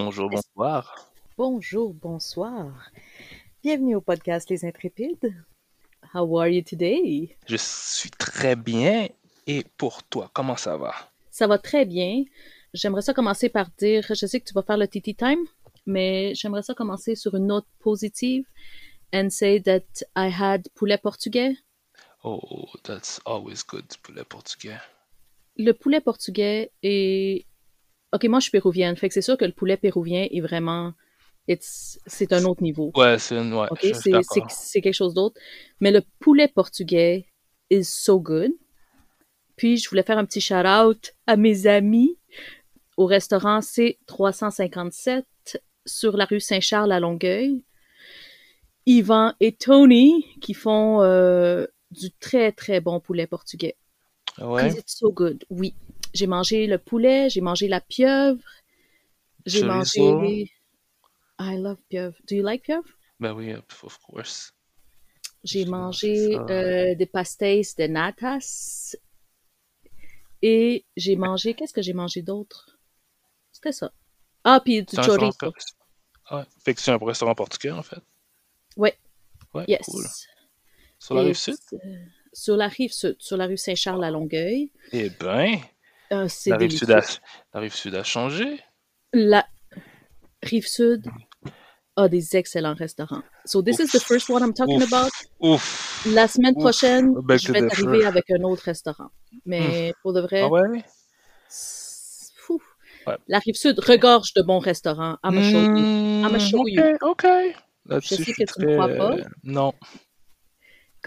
Bonjour, bonsoir. Bonjour, bonsoir. Bienvenue au podcast Les Intrépides. How are you today? Je suis très bien. Et pour toi, comment ça va? Ça va très bien. J'aimerais ça commencer par dire, je sais que tu vas faire le TT Time, mais j'aimerais ça commencer sur une note positive and say that I had poulet portugais. Oh, that's always good, poulet portugais. Le poulet portugais est... Ok, moi je suis péruvienne, fait que c'est sûr que le poulet péruvien est vraiment... C'est un autre niveau. Ouais, c'est une... Ouais, Ok, je suis c'est quelque chose d'autre. Mais le poulet portugais is so good. Puis je voulais faire un petit shout out à mes amis au restaurant C357 sur la rue Saint-Charles à Longueuil. Yvan et Tony qui font euh, du très très bon poulet portugais. Ouais. it's so good. Oui, j'ai mangé le poulet, j'ai mangé la pieuvre, j'ai mangé. I love pieuvre. Do you like pieuvre? Ben oui, of course. J'ai mangé euh, des pastéis de natas et j'ai mangé. Qu'est-ce que j'ai mangé d'autre? C'était ça. Ah, puis du restaurant chorizo. por- Ouais. Fait que c'est un restaurant portugais, en fait. Ouais, Ouais, yes. cool. Sur la Et rive sud? c'est- sur la rive sud, sur la rue Saint-Charles à Longueuil. Eh ben, Euh, la rive, sud a... la rive sud a changé. La rive sud a des excellents restaurants. So this is the Ouf. first one I'm talking Ouf. about. Ouf. La semaine Ouf. prochaine, je vais differ. t'arriver avec un autre restaurant. Mais pour de vrai, Ah ouais? c'est fou. Ouais. La rive sud regorge de bons restaurants. I'm a show you. I'ma Hmm, show you. Là-dessus, sais je que tu ne crois pas. Non.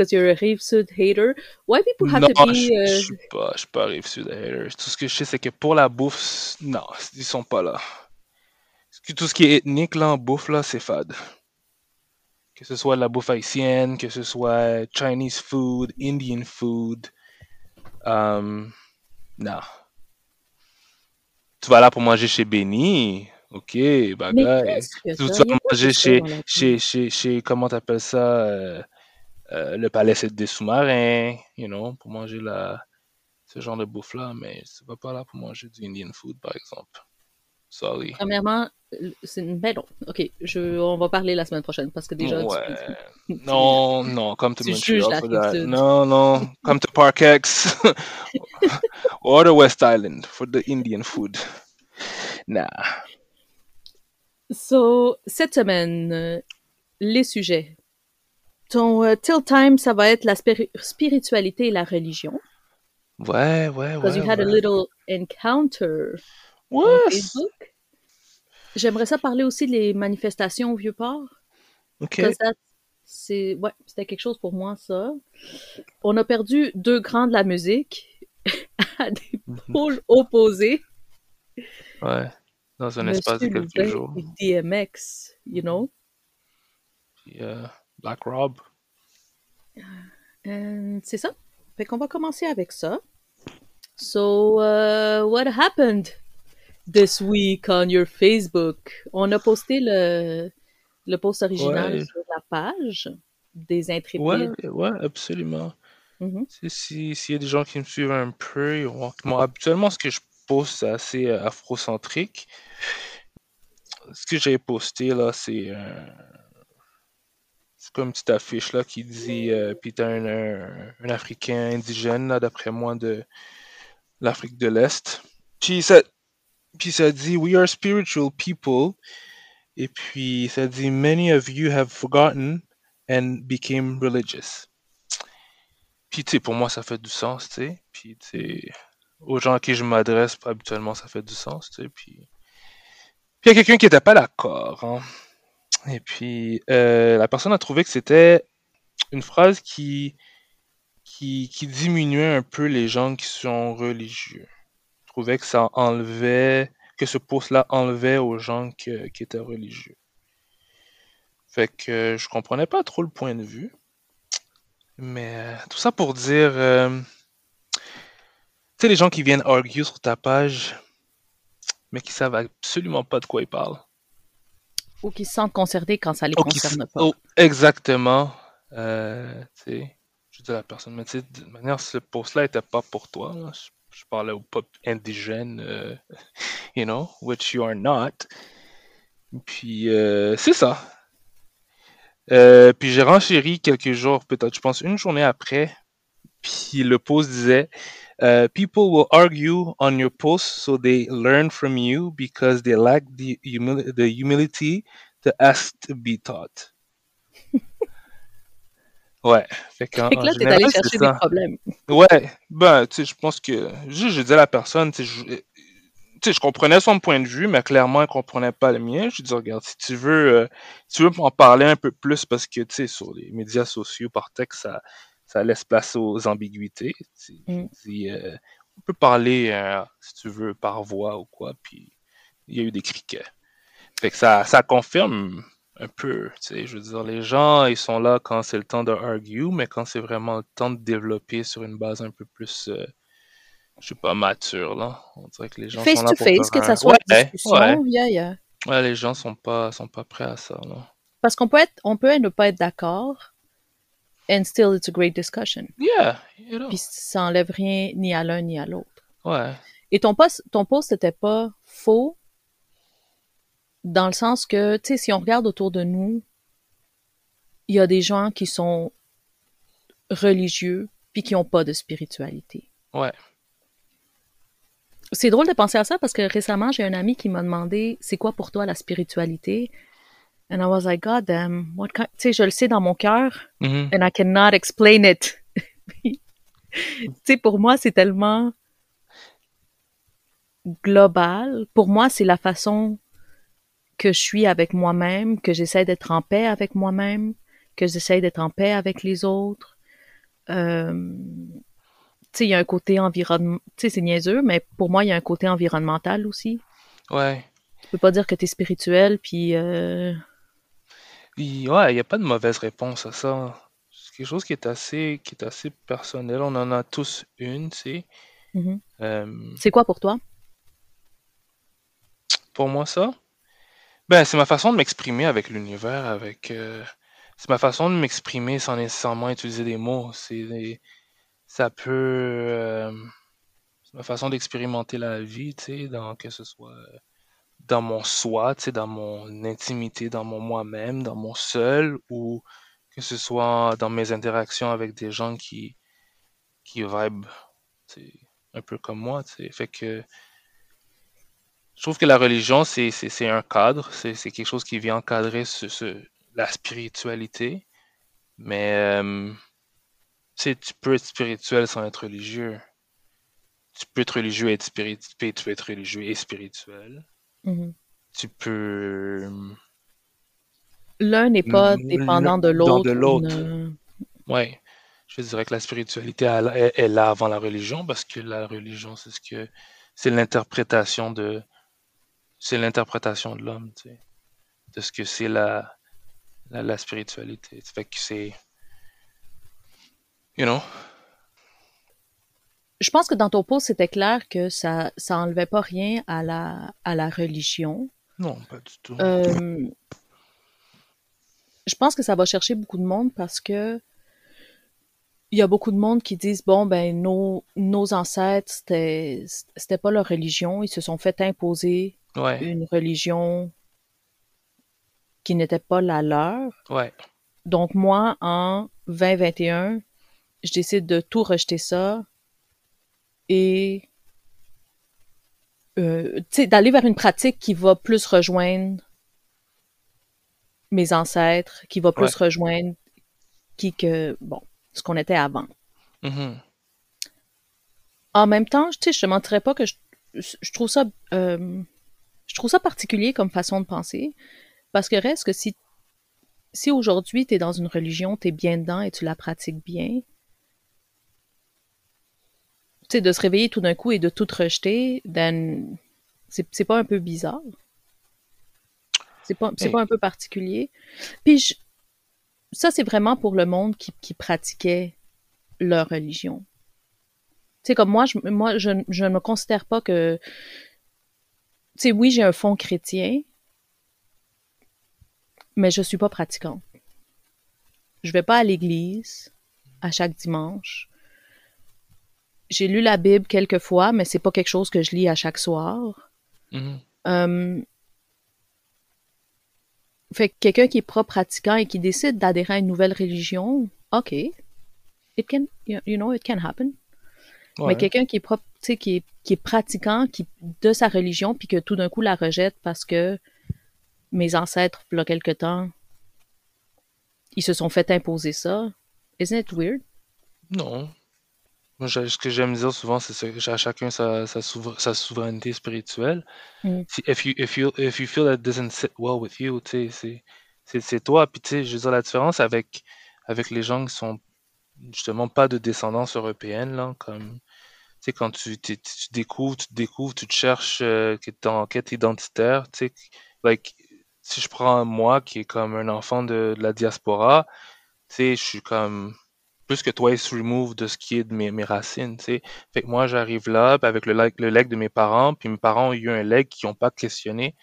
Because you're a rive sud hater. Why people have Non, to be... je, euh, je suis pas, je suis pas rive sud hater. Tout ce que je sais, c'est que pour la bouffe, non, ils sont pas là. Tout ce qui est ethnique là en bouffe là, c'est fade. Que ce soit la bouffe haïtienne, que ce soit Chinese food, Indian food, um, non. Tu vas là pour manger chez Benny, ok, bagaille. Tu, vas manger chez, chez, chez, chez, comment t'appelles ça, euh, euh, le palais des sous-marins, you know, pour manger la, ce genre de bouffe-là, mais tu vas pas là pour manger du Indian food, par exemple. Sorry. Premièrement, c'est une... Ben non. OK, je... on va parler la semaine prochaine parce que déjà, tu- Ouais. tu- Non, non, come to Tu Montreal for. Non, non, come to Parkex or the West Island for the Indian food. Nah. So, cette semaine, euh, les sujets. Ton euh, Till Time, ça va être la spiri- spiritualité et la religion. Ouais, ouais, Because ouais. you had a ouais. little encounter on Ouais. J'aimerais ça parler aussi des manifestations au Vieux-Port. ok. Because c'est ouais, c'était quelque chose pour moi ça. On a perdu deux grands de la musique à des Mhm. pôles opposés. Ouais. Dans un espace de quelques jours. DMX, you know? Euh, Black Rob. And c'est ça. Fait qu'on va commencer avec ça. So, uh, what happened this week on your Facebook? On a posté le, le post original Ouais. sur la page des intrépides. Ouais, ouais, absolument. Mhm. Tu sais, si- S'il y a des gens qui me suivent un peu, ils vont- moi, habituellement, ce que je poste, c'est assez euh, afrocentrique. Ce que j'ai posté, là, c'est euh, c'est comme une petite affiche, là, qui dit, euh, puis t'as un, un, Africain indigène, là, d'après moi, de l'Afrique de l'Est. Puis ça, puis dit, We are spiritual people. Et puis ça dit, Many of you have forgotten and became religious. Puis, tu sais, pour moi, ça fait du sens, tu sais. Puis, tu sais, aux gens à qui je m'adresse, habituellement, ça fait du sens, tu sais. Puis, puis il y a quelqu'un qui n'était pas d'accord. hein. Et puis, euh, la personne a trouvé que c'était une phrase qui, qui, qui diminuait un peu les gens qui sont religieux. Je trouvais que ça enlevait, que ce post-là enlevait aux gens qui étaient religieux. Fait que je comprenais pas trop le point de vue. Mais euh, tout ça pour dire, euh, tu sais, les gens qui viennent argue sur ta page, mais qui savent absolument pas de quoi ils parlent. Ou qui se sentent concernés quand ça les Oh, concerne pas. oh, exactement. Euh, je dis à la personne, mais de manière, ce post-là était pas pour toi. là. Je, je parlais au peuple indigène, euh, you know, which you are not. Puis euh, c'est ça. Puis j'ai renchéri quelques jours, peut-être, je pense une journée après. Puis le post disait uh, People will argue on your post so they learn from you because they lack the, humil the humility to ask to be taught. ouais. Fait, que, Fait que là, t'es allé chercher des problèmes. Ouais. Ben, tu sais, je pense que. Juste, je dis à la personne, tu sais, je, tu sais, je comprenais son point de vue, mais clairement, elle comprenait pas le mien. Je lui dis, regarde, si tu veux, euh, si tu veux en parler un peu plus, parce que, tu sais, sur les médias sociaux, par texte, ça, ça laisse place aux ambiguïtés. Mm. euh, on peut parler, euh, si tu veux, par voix ou quoi, puis il y a eu des criquets. Fait que ça, ça confirme un peu, tu sais, je veux dire, les gens, ils sont là quand c'est le temps de argue, mais quand c'est vraiment le temps de développer sur une base un peu plus, euh, je sais pas, mature, là. On dirait que les gens Face sont là to pour face, que ça soit Ouais, discussion, ouais. yeah, yeah. Ouais, les gens sont pas, sont pas prêts à ça, là. Parce qu'on peut être, on peut ne pas être d'accord, and still it's a great discussion. Yeah, you know. Puis ça enlève rien ni à l'un ni à l'autre. Ouais. Et ton post, ton post n'était pas faux dans le sens que, tu sais, si on regarde autour de nous, il y a des gens qui sont religieux puis qui n'ont pas de spiritualité. Ouais. C'est drôle de penser à ça parce que récemment, j'ai un ami qui m'a demandé c'est quoi pour toi la spiritualité? And I was like, God damn, what kind... Tu sais, je le sais dans mon cœur Mhm. and I cannot explain it. tu sais, pour moi, c'est tellement global. Pour moi, c'est la façon que je suis avec moi-même, que j'essaie d'être en paix avec moi-même, que j'essaie d'être en paix avec les autres. Euh, tu sais, il y a un côté environnement, tu sais, c'est niaiseux, mais pour moi, il y a un côté environnemental aussi. Ouais. Tu peux pas dire que tu es spirituel, puis euh, Puis, ouais, il n'y a pas de mauvaise réponse à ça. C'est quelque chose qui est assez, qui est assez personnel. On en a tous une, tu sais. mhm. Euh, c'est quoi pour toi? pour moi, ça, ben, c'est ma façon de m'exprimer avec l'univers, avec... euh, c'est ma façon de m'exprimer sans nécessairement utiliser des mots. C'est des- ça peut... euh, c'est ma façon d'expérimenter la vie, tu sais, dans, que ce soit dans mon soi, tu sais, dans mon intimité, dans mon moi-même, dans mon seul, ou que ce soit dans mes interactions avec des gens qui, qui vibrent, un peu comme moi, tu sais. Fait que je trouve que la religion, c'est, un cadre, c'est, quelque chose qui vient encadrer ce, ce- la spiritualité, mais euh, tu peux être spirituel sans être religieux. Tu peux être religieux et être tu peux être religieux et spirituel. Mhm. Tu peux... L'un n'est pas dépendant de l'autre. de l'autre. ne- Ouais, je dirais que la spiritualité est, est là avant la religion parce que la religion, c'est ce que c'est l'interprétation de c'est l'interprétation de l'homme, tu sais, de ce que c'est la, la la spiritualité. Ça fait que c'est you know, Je pense que dans ton post, c'était clair que ça, ça enlevait pas rien à la, à la religion. non, pas du tout. Euh, je pense que ça va chercher beaucoup de monde parce que il y a beaucoup de monde qui disent bon ben nos nos ancêtres c'était c'était pas leur religion, ils se sont fait imposer Ouais, une religion qui n'était pas la leur. ouais, Donc moi en 2021, je décide de tout rejeter ça et euh, d'aller vers une pratique qui va plus rejoindre mes ancêtres, qui va plus Ouais. rejoindre qui que bon, ce qu'on était avant. mhm, En même temps, je te mentirais pas que je, je trouve ça euh, je trouve ça particulier comme façon de penser parce que reste que si si aujourd'hui tu es dans une religion, tu es bien dedans et tu la pratiques bien, sais, de se réveiller tout d'un coup et de tout rejeter, then c'est pas un peu bizarre? C'est pas, c'est Hey. pas un peu particulier? Puis je- ça, c'est vraiment pour le monde qui, qui pratiquait leur religion. Tu sais, comme moi, je, moi, je, je ne me considère pas que... Tu sais, oui, j'ai un fond chrétien, mais je suis pas pratiquante. Je vais pas à l'église à chaque dimanche. J'ai lu la Bible quelques fois, mais c'est pas quelque chose que je lis à chaque soir. mhm, Euh, Fait que quelqu'un qui est pas pratiquant et qui décide d'adhérer à une nouvelle religion, ok, it can, you know, it can happen. Mais quelqu'un qui est propre, tu sais, qui est, qui est pratiquant, qui de sa religion, puis que tout d'un coup la rejette parce que mes ancêtres, il y a quelque temps, ils se sont fait imposer ça. Isn't it weird? Non. Moi, ce que j'aime dire souvent, c'est que à chacun sa, sa, souver- sa souveraineté spirituelle. Mm. Si, if you, if you, if you feel that doesn't sit well with you, tu c'est, toi. Puis, tu sais, je veux dire, la différence avec, avec les gens qui sont justement pas de descendance européenne, là, comme, tu sais, quand tu, tu, tu découvres, tu te découvres, tu te cherches, euh, que t'es en quête identitaire, tu sais, like, si je prends moi, qui est comme un enfant de, de la diaspora, tu sais, je suis comme plus que twice remove de ce qui est de mes, mes racines, tu sais. Fait que moi, j'arrive là, puis avec le leg, le leg de mes parents, puis mes parents ont eu un leg qui n'ont pas questionné.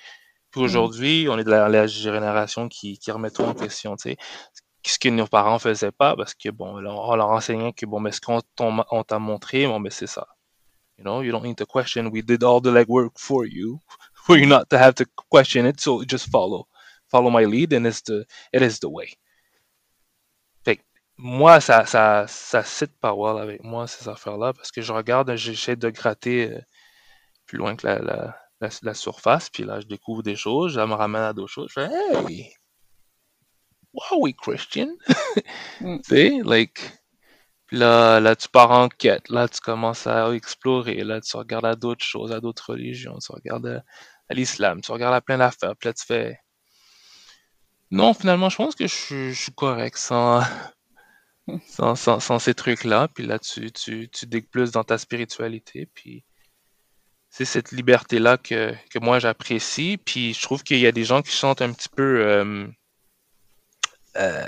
Puis Mm. aujourd'hui, on est de la, la génération qui, qui remet tout en question, tu sais. Ce que nos parents faisaient pas, parce que bon, on leur enseignait que bon, mais ce qu'on t'a montré, bon, mais c'est ça. You know, you don't need to question. We did all the legwork for you, for you not to have to question it. So just follow, follow my lead, and it's the, it is the way. Moi, ça, ça, ça cite pas well avec moi, ces affaires-là, parce que je regarde, j'essaie de gratter euh, plus loin que la, la, la, la surface, puis là, je découvre des choses, ça me ramène à d'autres choses. Je fais, hey, why are we Christian? Mm. Tu sais, like, puis là, là, tu pars en quête, là, tu commences à explorer, là, tu regardes à d'autres choses, à d'autres religions, tu regardes à, à l'islam, tu regardes à plein d'affaires, puis là, tu fais, non, finalement, je pense que je je suis correct sans, sans, ces trucs-là. Puis là, tu, tu, digues plus dans ta spiritualité. Puis c'est cette liberté-là que, que moi j'apprécie. Puis je trouve qu'il y a des gens qui sentent un petit peu euh, euh,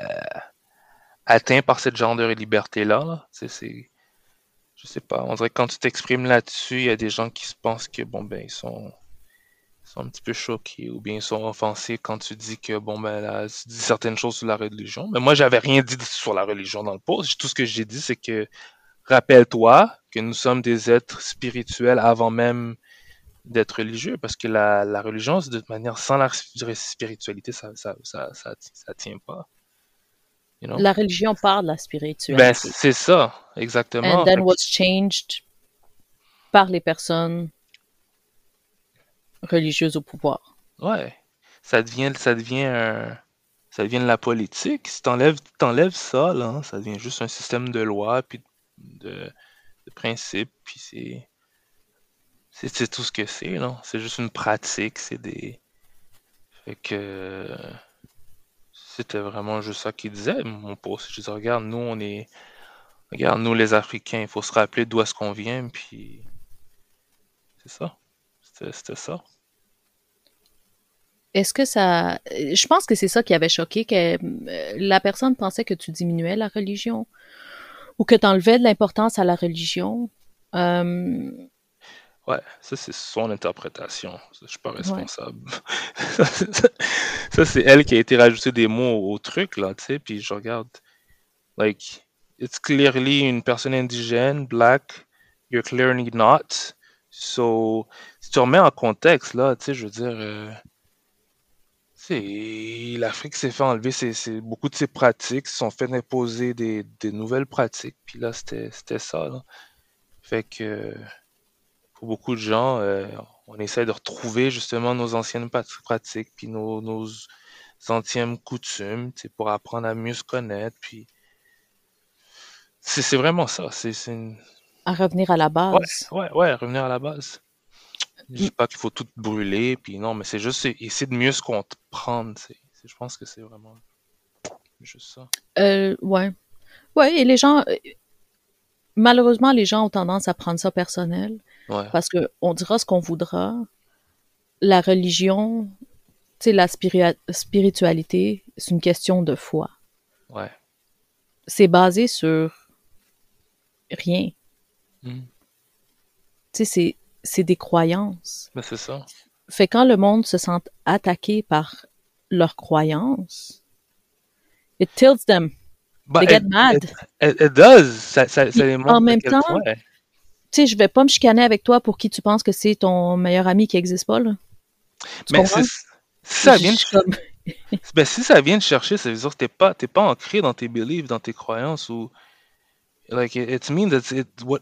atteints par ce genre de liberté-là. là. C'est, je sais pas, on dirait que quand tu t'exprimes là-dessus, il y a des gens qui se pensent que bon ben ils sont, sont un petit peu choqués ou bien ils sont offensés quand tu dis que bon ben là, tu dis certaines choses sur la religion. Mais moi j'avais rien dit sur la religion dans le post. Tout ce que j'ai dit c'est que rappelle-toi que nous sommes des êtres spirituels avant même d'être religieux parce que la, la religion c'est de toute manière sans la spiritualité ça ça ça ça, ça tient pas. You know? La religion parle de la Ben spiritualité. c'est ça exactement. And then was changed par les personnes religieuses au pouvoir. Ouais. Ça devient, ça devient ça devient de la politique. Si t'enlèves, t'enlèves ça, là, ça devient juste un système de loi, puis de, principes, puis c'est, c'est, tout ce que c'est, là. C'est juste une pratique, c'est des, que, c'était vraiment juste ça qu'il disait, mon poste. Je disais, regarde, nous, on regarde, nous, les Africains, il faut se rappeler d'où est-ce qu'on vient, puis c'est ça. C'était, ça. Est-ce que ça... Je pense que c'est ça qui avait choqué, que euh, la personne pensait que tu diminuais la religion ou que tu enlevais de l'importance à la religion. Euh, Ouais, ça c'est son interprétation. Je suis pas responsable. Ça, c'est ça, c'est elle qui a été rajouter des mots au truc là, tu sais. Puis je regarde, like, it's clearly une personne indigène, black. You're clearly not. So, si tu remets en contexte là, tu sais, je veux dire, euh, l'Afrique s'est fait enlever ses, ses- beaucoup de ses pratiques, se sont fait imposer des, des nouvelles pratiques. Puis là, c'était ça. Là. Fait que pour beaucoup de gens, euh, on essaie de retrouver justement nos anciennes pratiques, puis nos, nos anciennes coutumes, tu sais, pour apprendre à mieux se connaître. Puis c'est vraiment ça. C'est une... à revenir à la Ouais, base. ouais, ouais, revenir à la base. Je dis pas qu'il faut tout brûler, puis non, mais c'est juste essayer de mieux se comprendre. c'est- Je pense que c'est vraiment juste ça. Euh, ouais. Ouais, et les gens, malheureusement, les gens ont tendance à prendre ça personnel Ouais, parce que on dira ce qu'on voudra. La religion, tu sais, la spiritualité, c'est une question de foi. ouais. C'est basé sur rien. Mhm. Tu sais, c'est, c'est des croyances. Ben, c'est ça. Fait quand le monde se sent attaqué par leurs croyances, it tilts them. Ben, They get it, mad. it, does. Ça, ça, ça Puis, les en montre même temps, tu sais, je vais pas me chicaner avec toi pour qui tu penses que c'est ton meilleur ami qui existe pas, là. Tu Mais ça vient de Ben, si ça vient te chercher, ça veut dire que t'es pas, t'es pas ancré dans tes beliefs, dans tes croyances ou. Like, it, it means that it, what,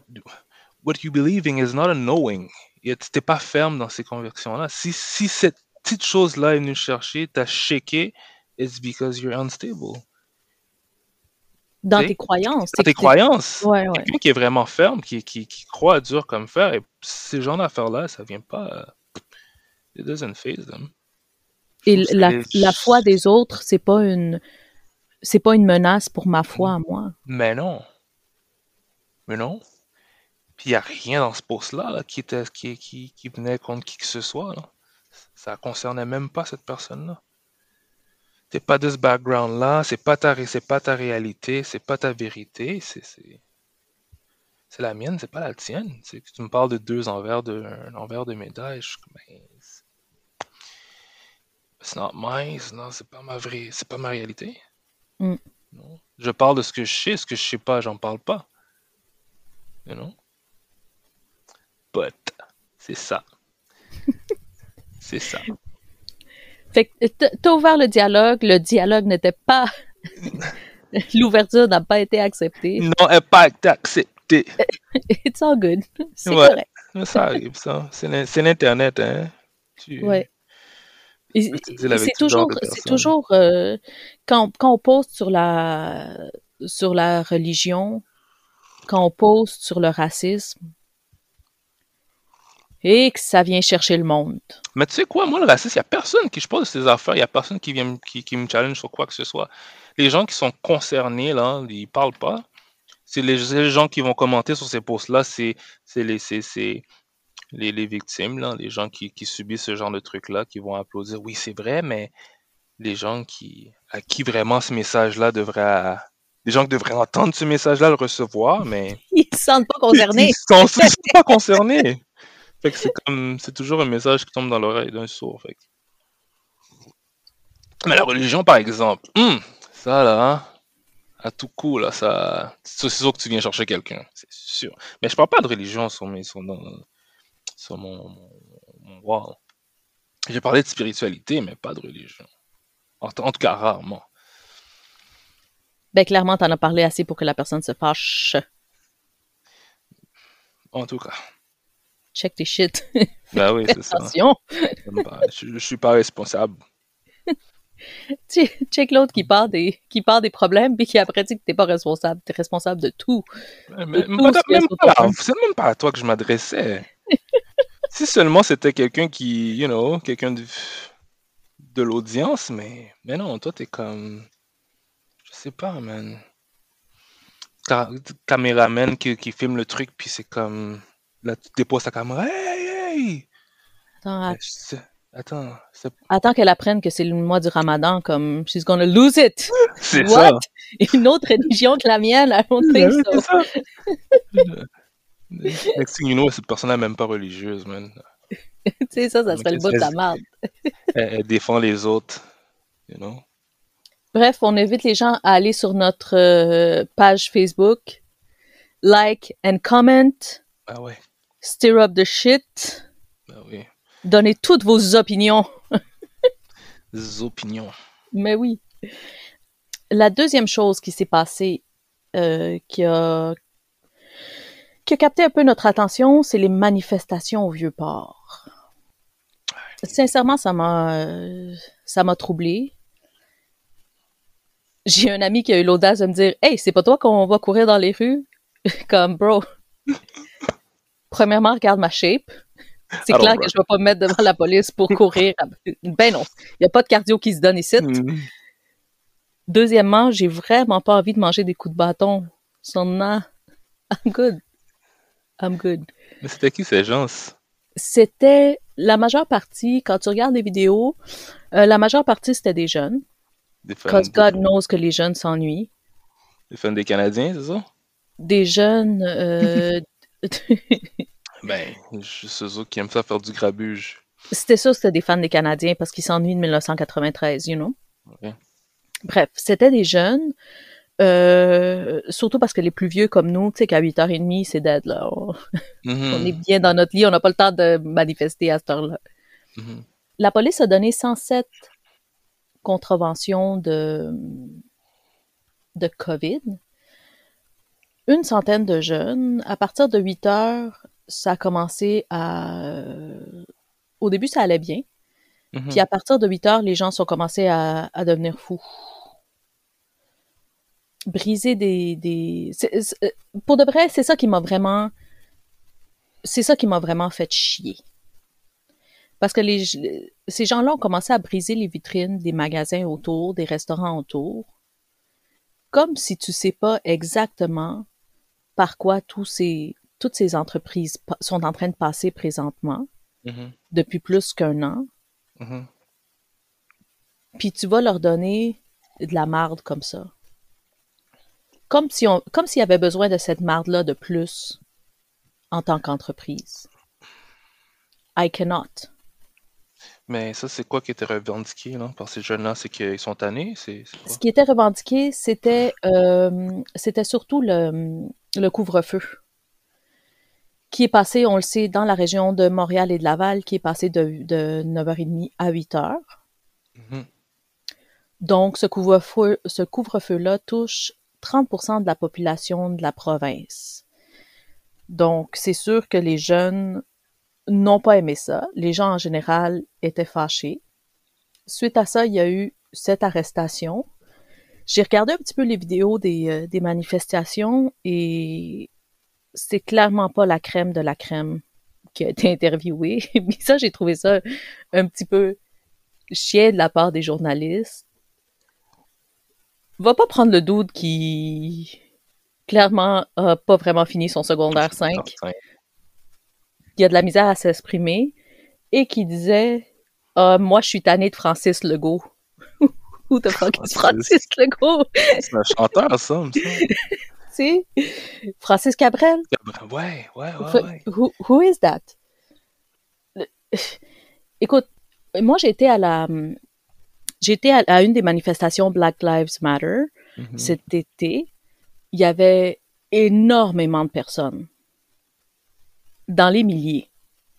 what you believing is not a knowing. Et T'es pas ferme dans ces convictions-là. Si, si cette petite chose-là est venue chercher, t'as shaké, it's because you're unstable. Dans Tu tes croyances. Dans tes croyances. Ouais, ouais. Quelqu'un qui est vraiment ferme, qui, qui, qui croit dur comme fer, et ces genres d'affaires-là, ça vient pas. It doesn't phase them. Et la, foi des autres, c'est pas une c'est pas une menace pour ma foi à moi. Mais non. Mais non. Puis il n'y a rien dans ce post-là là, qui, était, qui, qui, qui venait contre qui que ce soit. Là. Ça concernait même pas cette personne-là. T'es pas de ce background-là, c'est pas ta c'est pas ta réalité, c'est pas ta vérité, c'est c'est c'est la mienne, c'est pas la tienne. C'est que tu me parles de deux envers de un envers de médaille, je suis comme ben, c'est not mine, non, c'est pas ma vraie, c'est pas ma réalité. Mm. Non. Je parle de ce que je sais, ce que je sais pas, j'en parle pas. You know? But, c'est ça. c'est ça. Fait que t- t'as ouvert le dialogue, le dialogue n'était pas l'ouverture n'a pas été acceptée. Non, elle n'a pas été acceptée. It's all good. C'est Ouais. correct. Ça arrive, ça. C'est l'in- c'est l'Internet, hein. Tu- Ouais. C'est toujours, toujours euh, quand, quand on poste sur la sur la religion, quand on poste sur le racisme, et que ça vient chercher le monde. Mais tu sais quoi, moi, le racisme, il n'y a personne qui, je de ces affaires, il n'y a personne qui vient me- qui, qui me challenge sur quoi que ce soit. Les gens qui sont concernés, là, ils parlent pas. C'est les, gens qui vont commenter sur ces posts-là, c'est c'est les, les, les victimes, là, les gens qui, qui subissent ce genre de trucs-là, qui vont applaudir. Oui, c'est vrai, mais les gens qui, à qui vraiment ce message-là devrait. Les gens qui devraient entendre ce message-là, le recevoir, mais. Ils se sentent pas concernés. Ils ils sont pas concernés. Fait que c'est comme, c'est toujours un message qui tombe dans l'oreille d'un sourd. Fait Mais la religion, par exemple, hum, ça là, hein, à tout coup, là, ça, c'est sûr que tu viens chercher quelqu'un, c'est sûr. Mais je parle pas de religion sur, mes, sur, dans- sur mon, mon, mon wall. J'ai parlé de spiritualité, mais pas de religion. En, en tout cas, rarement. Ben clairement, t'en as parlé assez pour que la personne se fâche. En tout cas. Check tes shit. Ben oui, c'est ça. Attention. J'aime pas. Je, je suis pas responsable. Tu- Check l'autre qui part des qui part des problèmes puis qui après dit que t'es pas responsable. T'es responsable de tout. Mais- madame, ce même pas, c'est même pas à toi que je m'adressais. si seulement c'était quelqu'un qui, you know, quelqu'un de, de l'audience, mais, mais non, toi t'es comme, je sais pas, man. Ca- caméraman qui, qui filme le truc, puis c'est comme, là tu déposes ta caméra, hey, hey! Attends, Attends, attends qu'elle apprenne que c'est le mois du ramadan comme she's gonna lose it. c'est ça. Une autre religion que la mienne, I don't think so. ça. Next thing you know, cette personne-là n'est même pas religieuse, man. tu sais, ça, ça serait le bout de marde. Elle, elle défend les autres, you know? Bref, on invite les gens à aller sur notre euh, page Facebook, like and comment, Ah ouais, stir up the shit, ben oui. donnez toutes vos opinions. Des opinions. Mais oui. La deuxième chose qui s'est passée, euh, qui a qui a capté un peu notre attention, c'est les manifestations au Vieux-Port. Sincèrement, ça m'a euh, ça m'a troublé. J'ai un ami qui a eu l'audace de me dire Hey, c'est pas toi qu'on va courir dans les rues? Comme bro. Premièrement, regarde ma shape. C'est clair que je vais pas me mettre devant la police pour courir. Ben non. Il n'y a pas de cardio qui se donne ici. Mhm. Deuxièmement, j'ai vraiment pas envie de manger des coups de bâton. So, nah, I'm good. I'm good. Mais c'était qui ces gens? C'était la majeure partie, quand tu regardes les vidéos, euh, la majeure partie c'était des jeunes. Des God knows que les jeunes s'ennuient. des fans des Canadiens, c'est ça? Des jeunes, euh, Ben, ceux autres qui aiment ça faire du grabuge. c'était ça, c'était des fans des Canadiens parce qu'ils s'ennuient de 1993, you know? Bref, c'était des jeunes, euh, surtout parce que les plus vieux comme nous, tu sais qu'à 8h30, c'est dead, là. On- Mhm. On est bien dans notre lit, on n'a pas le temps de manifester à cette heure-là. Mhm. La police a donné 107 contravention de, de COVID. Une centaine de jeunes. À partir de 8 heures, ça a commencé à... Au début, ça allait bien. Mhm. Puis à partir de 8 heures, les gens sont commencés à, à devenir fous. Briser des... c'est- Pour de vrai, c'est ça qui m'a vraiment... C'est ça qui m'a vraiment fait chier. Parce que les, ces gens-là ont commencé à briser les vitrines des magasins autour, des restaurants autour, comme si tu sais pas exactement par quoi tous ces, toutes ces entreprises sont en train de passer présentement, Mhm. depuis plus qu'un an, Mhm. puis tu vas leur donner de la marde comme ça. Comme si on, comme s'il y avait besoin de cette marde-là de plus en tant qu'entreprise. I cannot. Mais ça, c'est quoi qui était revendiqué là, par ces jeunes-là? C'est qu'ils sont tannés? Quoi? Ce qui était revendiqué, c'était euh, c'était surtout le, le couvre-feu qui est passé, on le sait, dans la région de Montréal et de Laval, qui est passé de, de 9h30 à 8h. Mhm. Donc, ce couvre-feu, ce couvre-feu-là touche 30% de la population de la province. Donc, c'est sûr que les jeunes n'ont pas aimé ça. Les gens en général étaient fâchés. Suite à ça, il y a eu cette arrestation. J'ai regardé un petit peu les vidéos des, euh, des manifestations et c'est clairement pas la crème de la crème qui a été interviewée. Mais ça, j'ai trouvé ça un petit peu chier de la part des journalistes. Va pas prendre le doute qui clairement a pas vraiment fini son secondaire 5 qui a de la misère à s'exprimer et qui disait Ah, Moi, je suis tanné de Francis Legault. Who the fuck is Francis Legault? C'est un chanteur, ça, me tu sais? Francis Cabrel? Ouais, ouais, ouais, F- ouais. Who, who is that? Le- Écoute, moi, j'ai été à la. Été à, à une des manifestations Black Lives Matter Mhm. cet été. Il y avait énormément de personnes. Dans les milliers.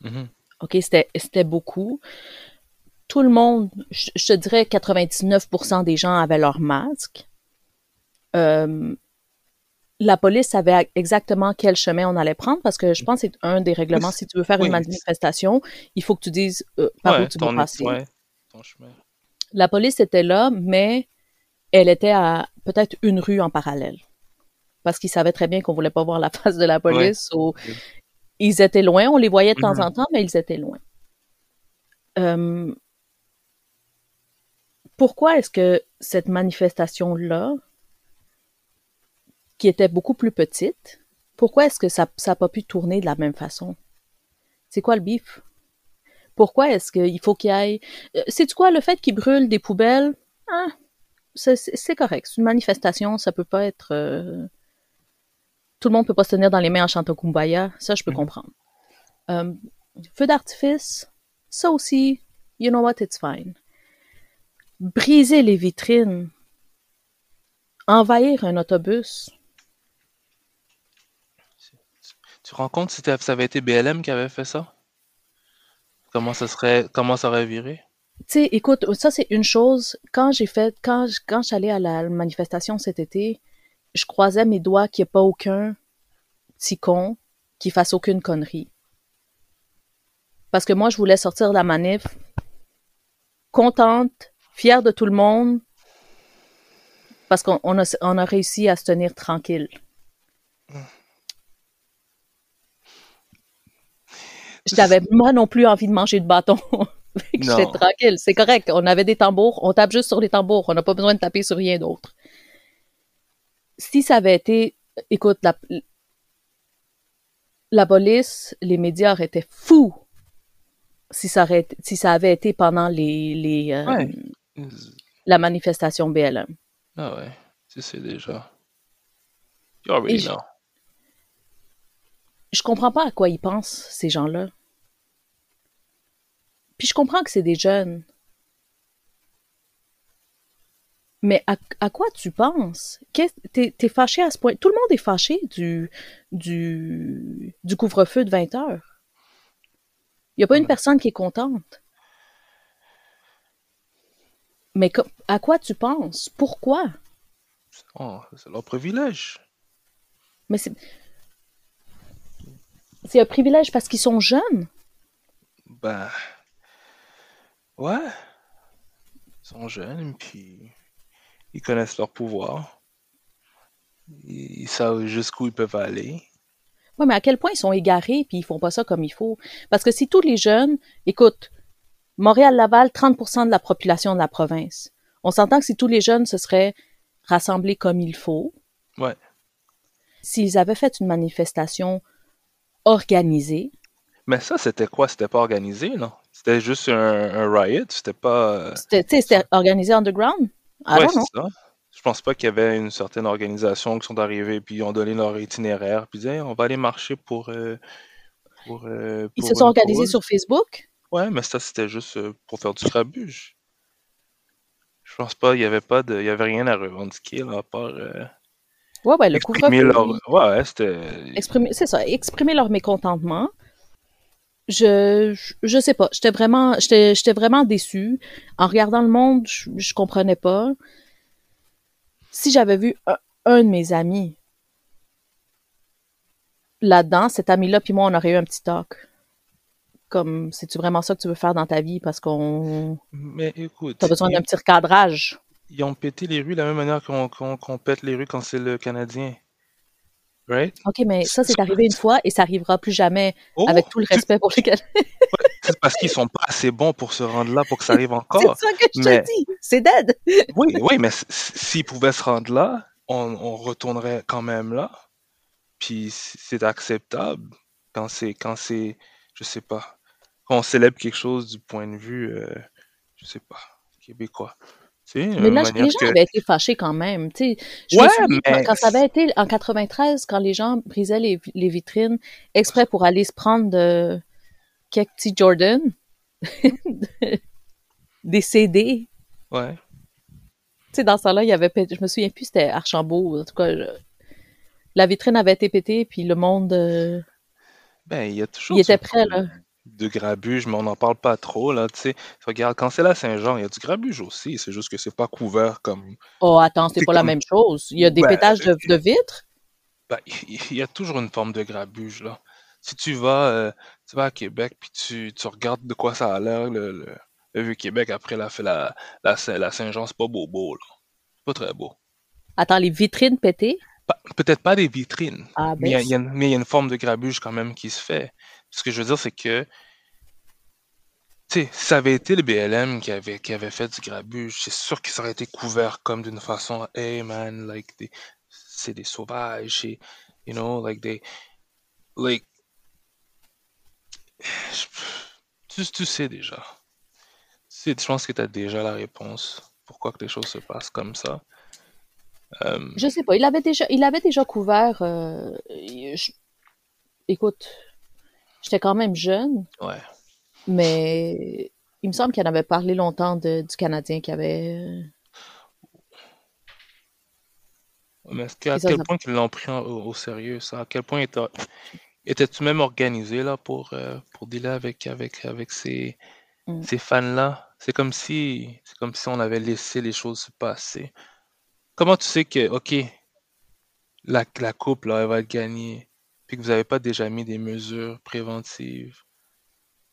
Mhm. OK, c'était c'était beaucoup. Tout le monde, je, je te dirais 99% des gens avaient leur masque. Euh, la police savait exactement quel chemin on allait prendre parce que je pense que c'est un des règlements. Si tu veux faire oui. une manifestation, il faut que tu dises euh, par Ouais, où tu vas ton, passer. ouais, ton chemin. La police était là, mais elle était à peut-être une rue en parallèle. Parce qu'ils savaient très bien qu'on voulait pas voir la face de la police. ou-. Ils étaient loin, on les voyait de temps Mhm. en temps, mais ils étaient loin. Euh, pourquoi est-ce que cette manifestation-là, qui était beaucoup plus petite, pourquoi est-ce que ça n'a pas pu tourner de la même façon? C'est quoi le bif? Pourquoi est-ce qu'il faut qu'il y ait... C'est quoi, le fait qu'ils brûlent des poubelles? Ah, c'est- correct. C'est une manifestation, ça peut pas être... euh, Tout le monde peut pas se tenir dans les mains en chantant Kumbaya. Ça, je peux Mhm. comprendre. Euh, feu d'artifice, ça aussi, you know what, it's fine. Briser les vitrines, envahir un autobus, Tu te rends compte si ça avait été BLM qui avait fait ça? Comment ça serait, comment ça aurait viré? Tu sais, écoute, ça c'est une chose. Quand j'ai fait, quand, je- quand j'allais à la manifestation cet été, je croisais mes doigts qu'il n'y ait pas aucun petit con qui fasse aucune connerie. Parce que moi, je voulais sortir de la manif contente, fière de tout le monde, parce qu'on on a, on a réussi à se tenir tranquille. J'avais moi non plus envie de manger de bâton. J'étais tranquille, c'est correct. On avait des tambours, on tape juste sur les tambours, on n'a pas besoin de taper sur rien d'autre. Si ça avait été, écoute, la, la police, les médias auraient été fous si ça, aurait été- si ça avait été pendant les, les, euh, La manifestation BLM. Ah ouais, tu sais déjà. You already Et je- know. Je comprends pas à quoi ils pensent, ces gens-là. Puis je comprends que c'est des jeunes. Mais à, à quoi tu penses? Qu'est- T'es, t'es fâché à ce point? Tout le monde est fâché du, du, du couvre-feu de 20 heures. Il n'y a pas une personne qui est contente. Mais à quoi tu penses? Pourquoi? Oh, c'est leur privilège. Mais c'est... C'est un privilège parce qu'ils sont jeunes. Ben, ouais. Ils sont jeunes, puis ils connaissent leur pouvoir. Ils, savent jusqu'où ils peuvent aller. Ouais, mais à quel point ils sont égarés puis ils font pas ça comme il faut? Parce que si tous les jeunes, écoute, Montréal-Laval, 30% de la population de la province. On s'entend que si tous les jeunes se seraient rassemblés comme il faut, Ouais. s'ils avaient fait une manifestation organisée, Mais ça, c'était quoi? C'était pas organisé, non? C'était juste un, un riot? C'était pas... euh, c'était, organisé underground? I Ouais, c'est ça. Je pense pas qu'il y avait une certaine organisation qui sont arrivés puis ils ont donné leur itinéraire puis disaient Hey, on va aller marcher pour euh, pour, euh, Ils se sont organisés sur Facebook? Ouais, mais ça c'était juste euh, pour faire du grabuge. Je pense pas, il y avait pas de, il y avait rien à revendiquer là, à part euh, Ouais, ouais, le exprimer couvre-feu. leur, ouais, ouais, c'était, exprimer, c'est ça, exprimer leur mécontentement. Je, je, je sais pas, j'étais vraiment, j'étais, j'étais vraiment déçue. En regardant le monde, je, je comprenais pas. Si j'avais vu un, un de mes amis là-dedans, cet ami-là puis moi, on aurait eu un petit talk. Comme, c'est-tu vraiment ça que tu veux faire dans ta vie parce qu'on, mais écoute, t'as besoin d'un petit recadrage? ils ont pété les rues de la même manière qu'on qu'on pète les rues quand c'est le Canadien, right? Ok, mais ça, c'est arrivé une fois et ça arrivera plus jamais Oh, avec tout le respect pour les Canadiens. c'est parce qu'ils sont pas assez bons pour se rendre là pour que ça arrive C'est encore. ça que je Mais te dis. C'est dead. Oui, oui, mais s'ils pouvaient se rendre là, on, on retournerait quand même là. Puis c'est acceptable quand c'est, quand c'est, je sais pas, quand on célèbre quelque chose du point de vue, euh, je sais pas, québécois. Mais une là, les gens que, avaient été fâchés quand même. Tu sais, je me ouais, mais quand ça avait été en 93, quand les gens brisaient les, les vitrines exprès pour aller se prendre de quelques petits Jordan, des CD. ouais, Tu sais, dans ce temps-là, il y avait, je me souviens plus, c'était Archambault. En tout cas, je- la vitrine avait été pétée, puis le monde, euh, ben il y a il toujours ce était prêt, là. De grabuge, mais on n'en parle pas trop là, tu sais. Regarde, quand c'est la Saint-Jean, il y a du grabuge aussi. C'est juste que c'est pas couvert comme, Oh, attends, c'est pas la même chose. Il y a des ben, pétages de, de vitres. Ben, il y a toujours une forme de grabuge, là. Si tu vas, euh, tu vas à Québec, puis tu, tu regardes de quoi ça a l'air, le, le, le Vieux-Québec, après la, la, la, la Saint-Jean, c'est pas beau, beau, là. C'est pas très beau. Attends, les vitrines pétées? Peut-être pas des vitrines, Ah, mais il y ben, a, il y mais y a une forme de grabuge quand même qui se fait. Ce que je veux dire, c'est que, tu sais, si ça avait été le BLM qui avait, qui avait fait du grabuge, c'est sûr que ça aurait été couvert comme d'une façon, hey man, like, des- c'est des sauvages, et, you know, like, they, like, Je- Tu, tu sais déjà. Tu sais, je pense que tu as déjà la réponse. Pourquoi que les choses se passent comme ça. Euh, Je sais pas, il avait déjà, il avait déjà couvert. euh, je- écoute, j'étais quand même jeune, ouais. Mais il me semble qu'il en avait parlé longtemps de- du Canadien qui avait. euh, Mais est-ce qu'à et ça, quel ça- point qu'ils l'ont pris en- au, au sérieux, ça? À quel point éta- étais-tu même organisé là pour, euh, pour dealer avec, avec, avec ces, Mm. ces fans-là? C'est comme si c'est comme si on avait laissé les choses se passer. Comment tu sais que, OK, la, la coupe, là, elle va être gagnée, puis que vous n'avez pas déjà mis des mesures préventives?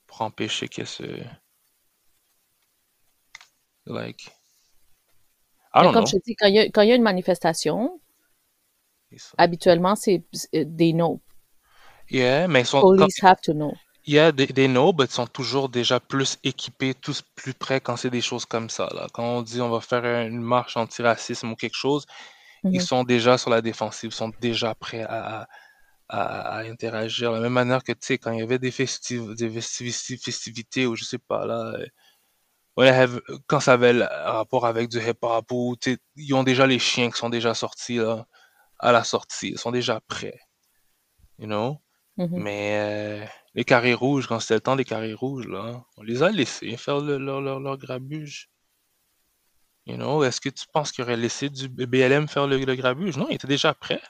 Pour empêcher qu'elle se... Like... I Mais don't comme know. je dis, quand il y a, quand il y a une manifestation, habituellement, c'est des know. Yeah, mais ils sont... Police have to know. Il y a des, des no, mais ils sont toujours déjà plus équipés, tous plus prêts quand c'est des choses comme ça. Là. Quand on dit on va faire une marche anti-racisme ou quelque chose, ils Mhm. sont déjà sur la défensive, ils sont déjà prêts à, à, à- à interagir. De la même manière que, tu sais, quand il y avait des, festiv des festivi- festivités ou je sais pas, là, euh, quand ça avait rapport avec du hip-hop ou, tu sais, ils ont déjà les chiens qui sont déjà sortis, là, à la sortie. Ils sont déjà prêts, you know? Mhm. Mais euh, les carrés rouges, quand c'était le temps des carrés rouges, là, on les a laissés faire le- leur, leur, leur grabuge. You know, est-ce que tu penses qu'ils auraient laissé du BLM faire le, le grabuge? Non, ils étaient déjà prêts.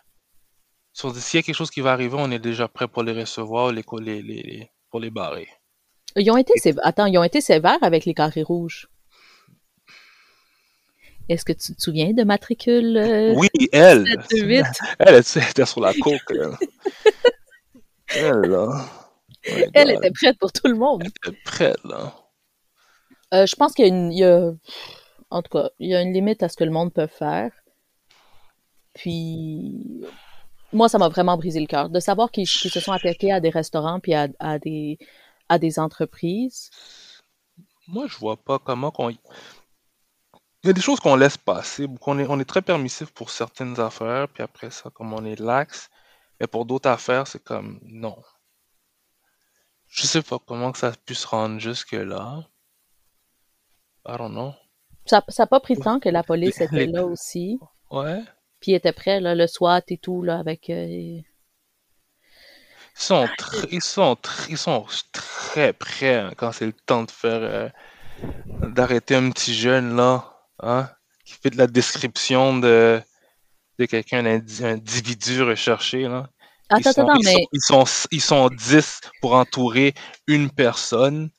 S'il y a quelque chose qui va arriver, on est déjà prêt pour les recevoir, les, co- les, les, les- pour les barrer. Ils ont été sév- Attends, ils ont été sévères avec les carrés rouges. Est-ce que tu te souviens de matricule euh, Oui, elle. 728? Elle, elle était sur la coke. Elle, elle là. Elle était prête pour tout le monde. Elle était prête, là. Euh, je pense qu'il y a une, il y a- en tout cas, il y a une limite à ce que le monde peut faire. Puis, moi, ça m'a vraiment brisé le cœur de savoir qu'ils se sont attaqués à des restaurants puis à, à des, à des entreprises. Moi, je vois pas comment qu'on. Il y a des choses qu'on laisse passer. qu'on est, on est très permissif pour certaines affaires, puis après ça, comme on est lax. Mais pour d'autres affaires, c'est comme non. Je sais pas comment que ça a pu se rendre jusque-là. I don't know. Ça n'a pas pris de temps que la police était là aussi. Ouais. Puis ils étaient prêts, là, le SWAT et tout, là, avec... euh, Ils sont, tr- ils sont, tr- ils sont très prêts hein, quand c'est le temps de faire euh, d'arrêter un petit jeune là, hein, qui fait de la description de, de quelqu'un, un indi- un individu recherché là. Ils sont, attends, ils mais... sont, ils sont, ils sont 10 pour entourer une personne,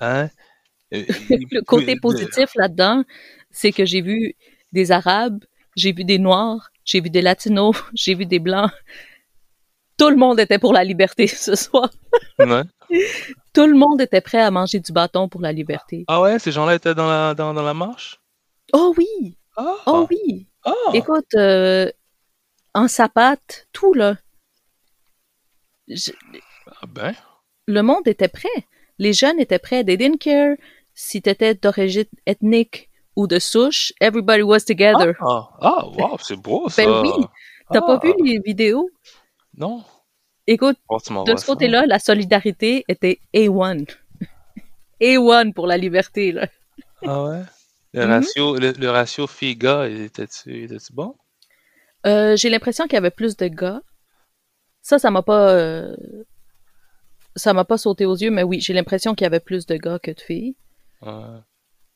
hein. Le côté positif là-dedans, c'est que j'ai vu des Arabes, j'ai vu des Noirs, j'ai vu des Latinos, j'ai vu des Blancs. Tout le monde était pour la liberté ce soir. Ouais. Tout le monde était prêt à manger du bâton pour la liberté. Ah ouais, ces gens-là étaient dans la, dans, dans la marche? Oh oui! Ah! Oh oui! Ah! Écoute, euh, en sapate, tout là. Je- Ah ben. le monde était prêt. Les jeunes étaient prêts. They didn't care si t'étais d'origine ethnique ou de souche. Everybody was together. Ah, ah, wow, c'est beau ça. Ben oui. T'as pas Ah, vu les vidéos? Non. Écoute, Oh, de ce côté-là, la solidarité était A1. A1 pour la liberté, là. Ah ouais? Le Mhm. ratio, le, le ratio fille-gars, il était-tu était-tu bon? Euh, j'ai l'impression qu'il y avait plus de gars. Ça, ça m'a pas... euh, Ça m'a pas sauté aux yeux, mais oui, j'ai l'impression qu'il y avait plus de gars que de filles. Ouais.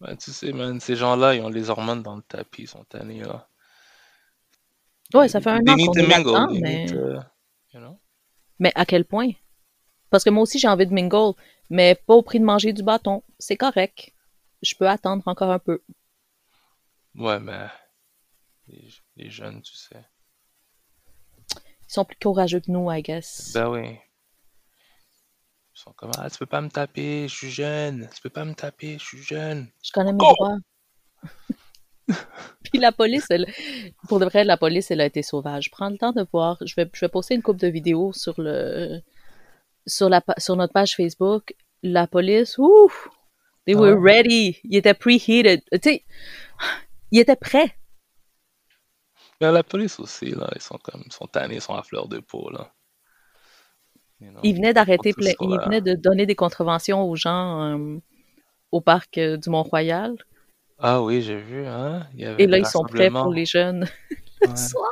Ben, tu sais, man, ces gens-là, ils ont les hormones dans le tapis, ils sont tannés, là. Ouais, ça fait un an qu'on est mais... need to- you know? Mais à quel point? Parce que moi aussi, j'ai envie de mingle, mais pas au prix de manger du bâton. C'est correct. Je peux attendre encore un peu. Ouais, mais les, les jeunes, tu sais. Ils sont plus courageux que nous, I guess. Ben oui. Sont comme, ah, tu peux pas me taper, je suis jeune. Tu peux pas me taper, je suis jeune. Je connais mes Oh! droits. Puis la police, elle- pour de vrai, la police, elle a été sauvage. Prends le temps de voir. Je vais, je vais poster une couple de vidéos sur le sur la sur notre page Facebook. La police, ouf, they Ah were ouais? ready. Ils étaient preheated. Tu sais, ils étaient prêts. Mais la police aussi, là, ils sont comme, ils sont tannés, ils sont à fleur de peau, là. You know? Ils venaient d'arrêter, plein- la- venaient de donner des contraventions aux gens euh, au parc euh, du Mont-Royal. Ah oui, j'ai vu, hein. Il y avait Et là, ils sont prêts pour les jeunes. Ouais. Le soir.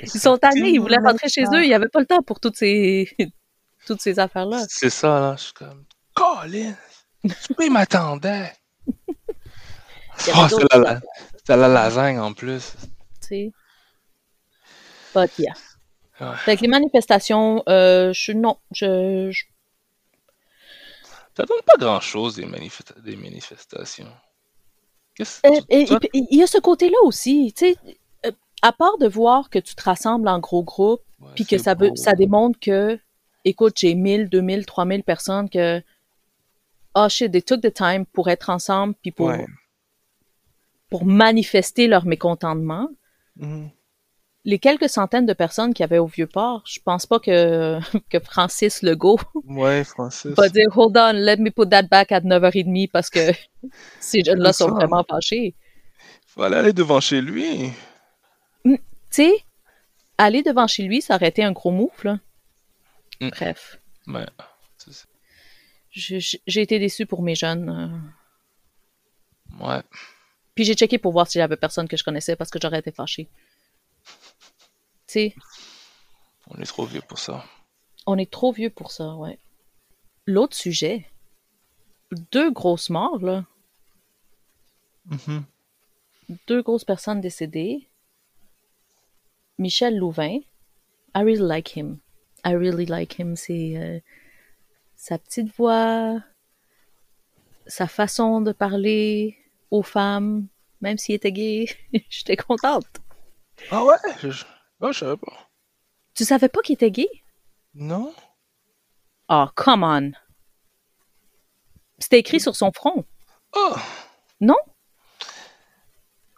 Ils sont tannés, ils voulaient rentrer chez eux, il n'y avait pas le temps pour toutes ces, toutes ces affaires-là. C'est ça, là. Je suis comme, Colin, tu m'attendais. Il Oh, d'autres c'est la, la lasagne en plus. tu sais. But yeah. Ouais. Fait que les manifestations, euh, je, non, je, je- Ça donne pas grand chose des, manifesta- des manifestations. Euh, et- toi- et- il y a ce côté-là aussi, tu sais, euh, à part de voir que tu te rassembles en gros groupes, puis que ça, veut, ça démontre que, écoute, j'ai 1000, 2000, 3000 personnes que, oh shit, they took the time pour être ensemble, puis pour, Ouais. pour manifester leur mécontentement. Mhm. Les quelques centaines de personnes qu'il y avait au Vieux-Port, je pense pas que, que Francis Legault Ouais, Francis. va dire Hold on, let me put that back à 9h30 parce que ces jeunes-là sont vraiment fâchés. Fallait aller devant chez lui. Tu sais, aller devant chez lui, ça aurait été un gros move, là. Mm. Bref. Ouais. J'ai été déçue pour mes jeunes. euh. Ouais. Puis j'ai checké pour voir s'il y avait personne que je connaissais parce que j'aurais été fâchée. Sais, On est trop vieux pour ça. on est trop vieux pour ça, ouais. L'autre sujet, deux grosses morts, là. Mhm. Deux grosses personnes décédées. Michel Louvain. I really like him. I really like him. C'est euh, sa petite voix, sa façon de parler aux femmes. même s'il était gay. J'étais contente. Ah ouais? Je, ah, je savais pas. Tu savais pas qu'il était gay? Non? Oh, come on. C'était écrit sur son front. Ah! Non?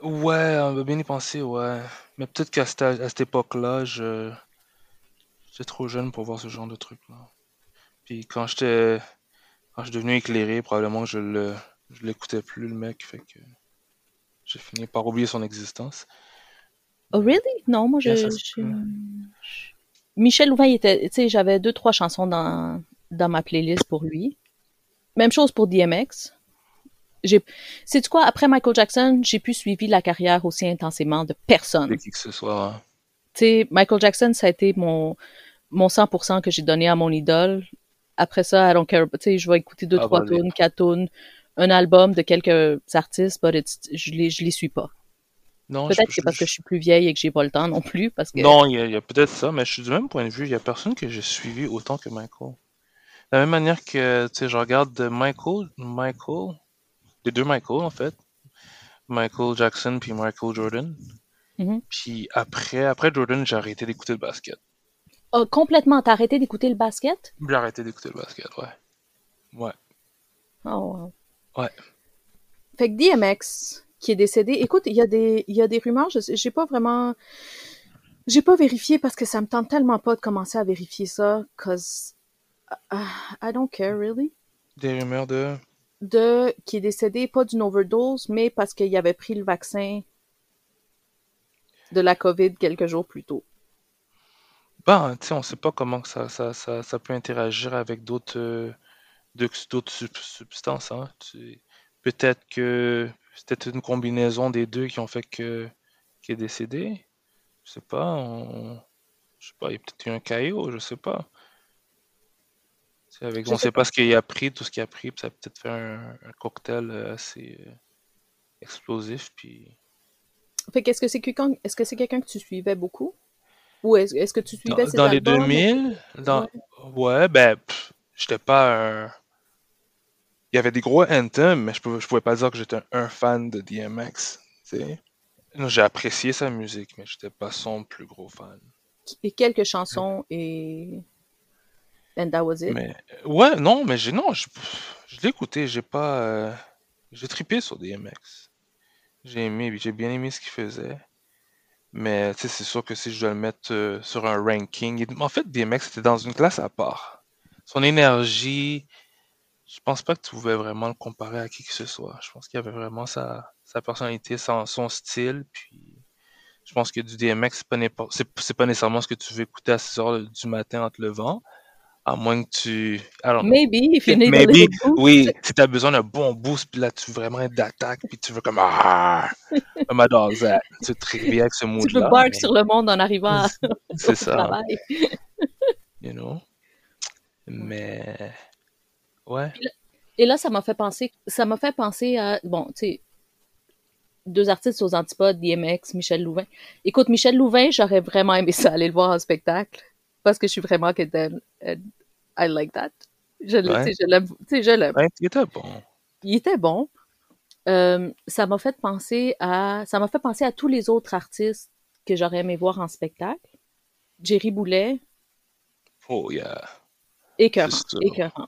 Ouais, on va bien y penser, ouais. Mais peut-être qu'à cette, à cette époque-là, je... j'étais trop jeune pour voir ce genre de truc-là. Puis quand j'étais quand je suis devenu éclairé, probablement je le je l'écoutais plus le mec, fait que j'ai fini par oublier son existence. Oh, really? Non, moi, je. Michel Louvain, il était. Tu sais, j'avais deux, trois chansons dans, dans ma playlist pour lui. Même chose pour DMX. J'ai. C'est quoi? Après Michael Jackson, j'ai plus suivi la carrière aussi intensément de personne. De qui que ce soit. hein. Tu sais, Michael Jackson, ça a été mon, mon 100% que j'ai donné à mon idole. Après ça, I don't care. Tu sais, je vais écouter deux, Ah, trois tunes, quatre tunes, un album de quelques artistes, but it's- je les, je les suis pas. Non, Peut-être que c'est parce que je suis plus vieille et que j'ai pas le temps non plus, parce que... Non, il y a, peut-être ça, mais je suis du même point de vue. Il y a personne que j'ai suivi autant que Michael. De la même manière que, tu sais, je regarde de Michael, Michael, les deux Michael, en fait. Michael Jackson puis Michael Jordan. Mhm. Puis après, après Jordan, j'ai arrêté d'écouter le basket. Oh, complètement, t'as arrêté d'écouter le basket? J'ai arrêté d'écouter le basket, ouais. Ouais. Oh, wow. Ouais. Fait que DMX, qui est décédé, écoute, il y a des, il y a des rumeurs, j'ai pas vraiment, j'ai pas vérifié parce que ça me tente tellement pas de commencer à vérifier ça, cause uh, I don't care really. Des rumeurs de? De, qui est décédé, pas d'une overdose, mais parce qu'il avait pris le vaccin de la COVID quelques jours plus tôt. Ben, tu sais, on sait pas comment ça, ça, ça, ça peut interagir avec d'autres euh, d'autres substances, hein. Peut-être que c'était une combinaison des deux qui ont fait que qu'il est décédé. Je sais pas, on... je sais pas, il y a peut-être eu un caillot, je sais pas. Avec, on sais sait pas ce qu'il a pris, tout ce qu'il a pris, puis ça a peut-être fait un, un cocktail euh, assez euh, explosif, puis Fait qu'est-ce que c'est quelqu'un, est-ce que c'est quelqu'un que tu suivais beaucoup? Ou est-ce, est-ce que tu Dans, suivais ses dans les albums? 2000, dans... Ouais. ouais, ben, j'étais pas un... Il y avait des gros anthems, mais je pouvais, je pouvais pas dire que j'étais un, un fan de DMX, J'ai apprécié sa musique, mais j'étais pas son plus gros fan. Et quelques chansons et... And that was it. Mais, ouais, non, mais j'ai, non, je, je l'ai écouté, j'ai pas... euh, J'ai trippé sur DMX. J'ai aimé, j'ai bien aimé ce qu'il faisait. Mais, c'est sûr que si je dois le mettre euh, sur un ranking... En fait, DMX était dans une classe à part. Son énergie, je pense pas que tu pouvais vraiment le comparer à qui que ce soit. Je pense qu'il avait vraiment sa, sa personnalité, son, son style, puis je pense que du DMX, c'est pas, c'est, pas nécessairement ce que tu veux écouter à 6 heures du matin en te levant, à moins que tu... Know. Maybe, if you need a Maybe, boost. oui, si t'as besoin d'un bon boost, puis là, tu veux vraiment être d'attaque, puis tu veux comme... Ah, my dog's that. Tu te réveilles avec ce Tu peux mood-là, bark mais sur le monde en arrivant c'est ça, travail. you know? Mais... Ouais. Et là, ça m'a fait penser, ça m'a fait penser à, bon, tu sais, deux artistes aux antipodes, DMX, Michel Louvain. Écoute, Michel Louvain, j'aurais vraiment aimé ça, aller le voir en spectacle, parce que je suis vraiment and I like that. Je, Ouais. l'aime, tu sais, je l'aime. Ouais, il était bon. Il était bon. Euh, ça m'a fait penser à, ça m'a fait penser à tous les autres artistes que j'aurais aimé voir en spectacle. Jerry Boulet, Oh, yeah. Écœurant, écœurant.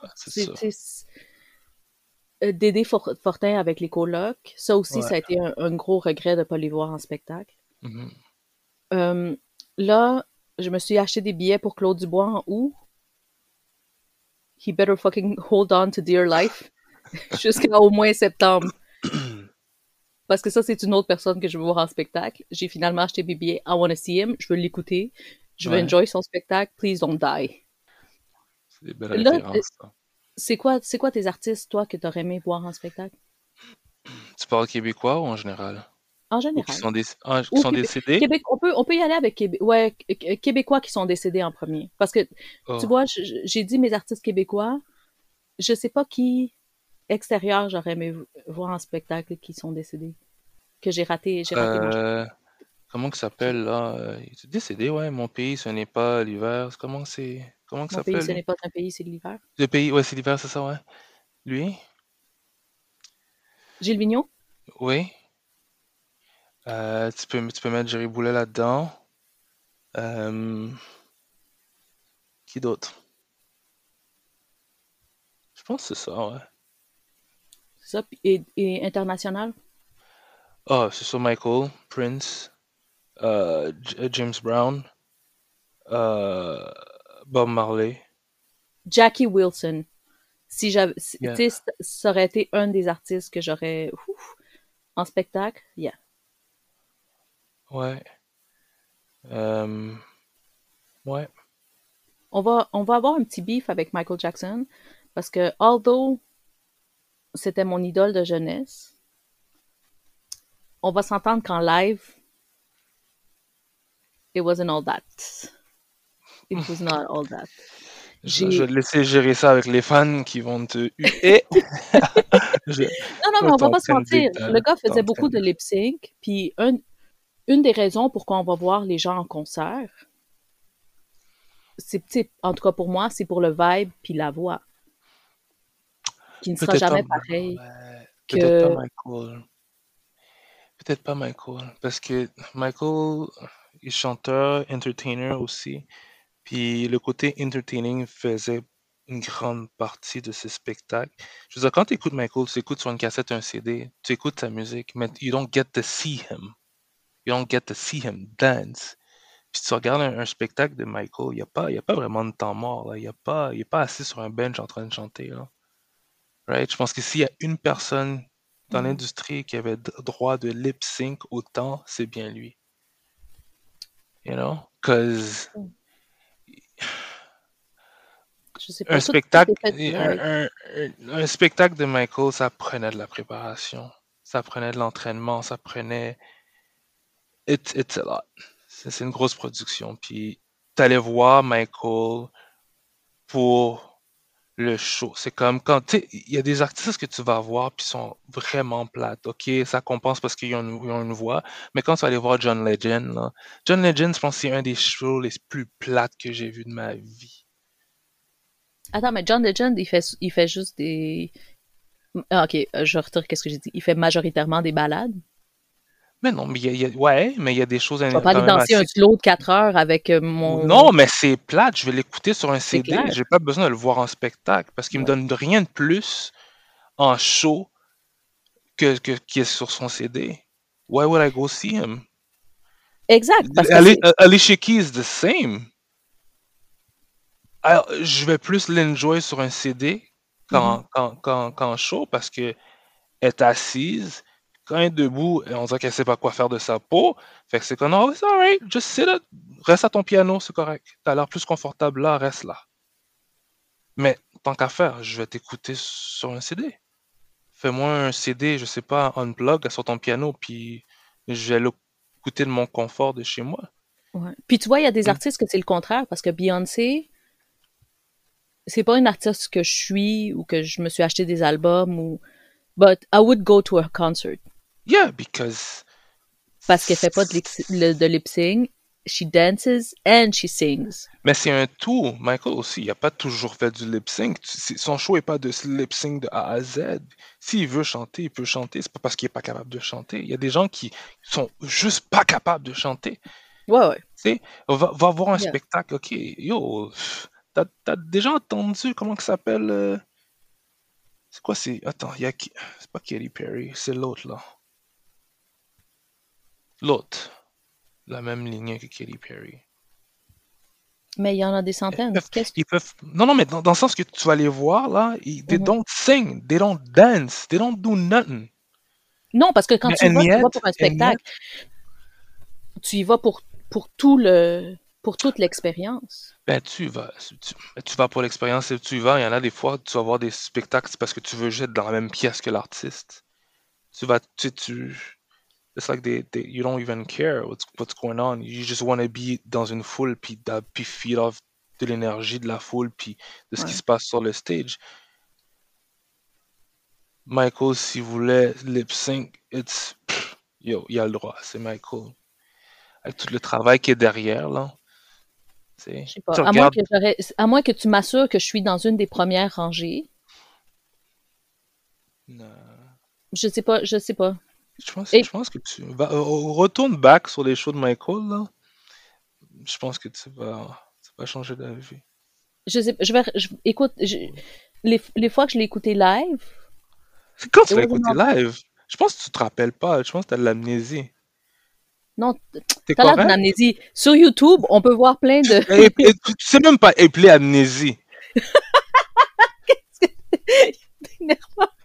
Dédé For- Fortin avec les colocs, ça aussi, Ouais. ça a été un, un gros regret de ne pas les voir en spectacle. Mhm. Euh, là, je me suis acheté des billets pour Claude Dubois en août. He better fucking hold on to dear life jusqu'à au moins septembre. Parce que ça, c'est une autre personne que je veux voir en spectacle. J'ai finalement acheté mes billets. I wanna see him. Je veux l'écouter. Je veux Ouais. enjoy son spectacle. Please don't die. C'est des belles Là, références, ça. C'est quoi, c'est quoi tes artistes, toi, que t'aurais aimé voir en spectacle? Tu parles québécois ou en général? En Ou qui général. sont, ah, qui sont Québé- décédés? Québec, on peut, on peut y aller avec Québé- ouais, Qu- Québécois qui sont décédés en premier. Parce que, Oh. tu vois, j'ai dit mes artistes québécois. Je sais pas qui extérieur j'aurais aimé voir en spectacle qui sont décédés. Que j'ai raté, j'ai raté mon choix. Euh, comment que ça s'appelle là? Euh, Il est décédé, ouais. Mon pays, ce n'est pas l'hiver. Comment c'est? Comment que ça Mon pays, s'appelle? ce n'est pas un pays, c'est l'hiver. Le pays, ouais, c'est l'hiver, c'est ça, ouais. Lui? Gilles Vigneault? Oui. Euh, tu, peux, tu peux mettre Jerry Boulet là-dedans. Euh, qui d'autre? Je pense que c'est ça, ouais. C'est ça. Et, et international? Ah, c'est ça, Michael, Prince, euh, J- James Brown, euh, Bob Marley. Jackie Wilson. Si j'avais, Yeah. tu sais, ça aurait été un des artistes que j'aurais ouf, en spectacle. Yeah. Ouais. Euh, ouais. On va, on va avoir un petit beef avec Michael Jackson parce que, although c'était mon idole de jeunesse, on va s'entendre qu'en live, it wasn't all that. It was not all that. Je, je vais te laisser gérer ça avec les fans qui vont te huer. Je- Non, non, mais on va pas se mentir. Le gars faisait beaucoup de- lip sync, puis un- une des raisons pourquoi on va voir les gens en concert, c'est, en tout cas pour moi, c'est pour le vibe puis la voix, qui ne sera jamais pareil. ouais, que- Peut-être pas Michael. Peut-être pas Michael. Parce que Michael est chanteur, entertainer aussi. Puis le côté entertaining faisait une grande partie de ses spectacles. Je veux dire, quand tu écoutes Michael, tu écoutes sur une cassette un CD, tu écoutes sa musique, mais you don't get to see him. You don't get to see him dance. Puis tu regardes un, un spectacle de Michael, il n'y a, pas- y a pas vraiment de temps mort. Là. Il n'est pas, pas assis sur un bench en train de chanter. Là. Right? Je pense que s'il y a une personne dans Mhm. l'industrie qui avait droit de lip sync autant, c'est bien lui. You know? Cause Je sais pas. un spectacle, fait un, spectacle de Michael, ça prenait de la préparation, ça prenait de l'entraînement, ça prenait. It's, it's a lot. C'est c'est une grosse production. Puis t'allais voir Michael pour le show. C'est comme quand tu sais, il y a des artistes que tu vas voir puis sont vraiment plates. Ok, ça compense parce qu'ils ont, une- voix. Mais quand tu vas aller voir John Legend, là, John Legend, je pense que c'est un des shows les plus plates que j'ai vu de ma vie. Attends, mais John Legend, il fait, il fait juste des. Ah, ok, euh, je retire qu'est-ce que j'ai dit. Il fait majoritairement des balades. Mais non, mais il y a, il y a- ouais, mais il y a des choses Je vais pas aller danser un slow de 4 heures avec euh, mon. Non, mais c'est plate. Je vais l'écouter sur un CD. J'ai pas besoin de le voir en spectacle parce qu'il me Ouais. donne rien de plus en show que, que qui est sur son CD. Why would I go see him? Exact, parce que Ali- c'est- uh, Alicia Keys is the same. Alors, je vais plus l'enjoy sur un CD qu'en Mhm. qu'en- show parce que elle est assise. Quand elle est debout, on dirait qu'elle sait pas quoi faire de sa peau. Fait que c'est comme, oh, it's alright, just sit it. Reste à ton piano, c'est correct. T'as l'air plus confortable là, reste là. Mais tant qu'à faire, je vais t'écouter sur un CD. Fais-moi un CD, je sais pas, unplug sur ton piano, puis je vais l'écouter de mon confort de chez moi. Ouais. Puis tu vois, il y a des Mm. artistes que c'est le contraire, parce que Beyoncé, c'est pas une artiste que je suis ou que je me suis acheté des albums ou. But I would go to a concert. Yeah, because Parce qu'elle fait pas de, lip- sync. She dances and she sings. Mais c'est un tout. Michael aussi, il n'a pas toujours fait du lip sync. Son show n'est pas de lip sync de A à Z. S'il veut chanter, il peut chanter. C'est pas parce qu'il n'est pas capable de chanter. Il y a des gens qui sont juste pas capables de chanter. Ouais, ouais. Tu sais, va, va voir un Yeah. spectacle. Ok, yo, t'as t'as déjà entendu comment que ça s'appelle euh, C'est quoi c'est Attends, il y a C'est pas Katy Perry, c'est l'autre là. L'autre. La même lignée que Katy Perry. Mais il y en a des centaines. peuvent- Ils peuvent. Non, non, mais dans, dans le sens que tu vas les voir là, ils, they Mhm. don't sing, they don't dance, they don't do nothing. Non, parce que quand Mais tu vas, tu vas pour un spectacle. Tu y vas pour, pour tout le pour toute l'expérience. Ben, tu vas, tu, ben, tu vas pour l'expérience et tu y vas. Il y en a des fois, tu vas voir des spectacles, parce que tu veux juste être dans la même pièce que l'artiste. Tu vas, tu, tu, it's like they, they, you don't even care what's, what's going on. You just want to be dans une foule, puis, puis feed off de l'énergie de la foule, puis de ce qui se passe sur le stage. Michael, s'il voulait lip sync, it's, pff, yo, il a le droit, c'est Michael. Avec tout le travail qui est derrière, là. Je sais pas. À moins, que à moins que tu m'assures que je suis dans une des premières rangées. Non. Je sais pas, je sais pas. Je pense, Et- je pense que tu vas, retourne back sur les shows de Michael, là. Je pense que tu vas, tu vas changer d'avis. Je sais, je vais, je- écoute, je- les, les fois que je l'ai écouté live, quand tu l'as écouté live? Je pense que tu te rappelles pas. Je pense que t'as de l'amnésie. non, t'as l'air d'une amnésie. Sur YouTube, on peut voir plein de. Et, et tu tu sais même pas épeler amnésie.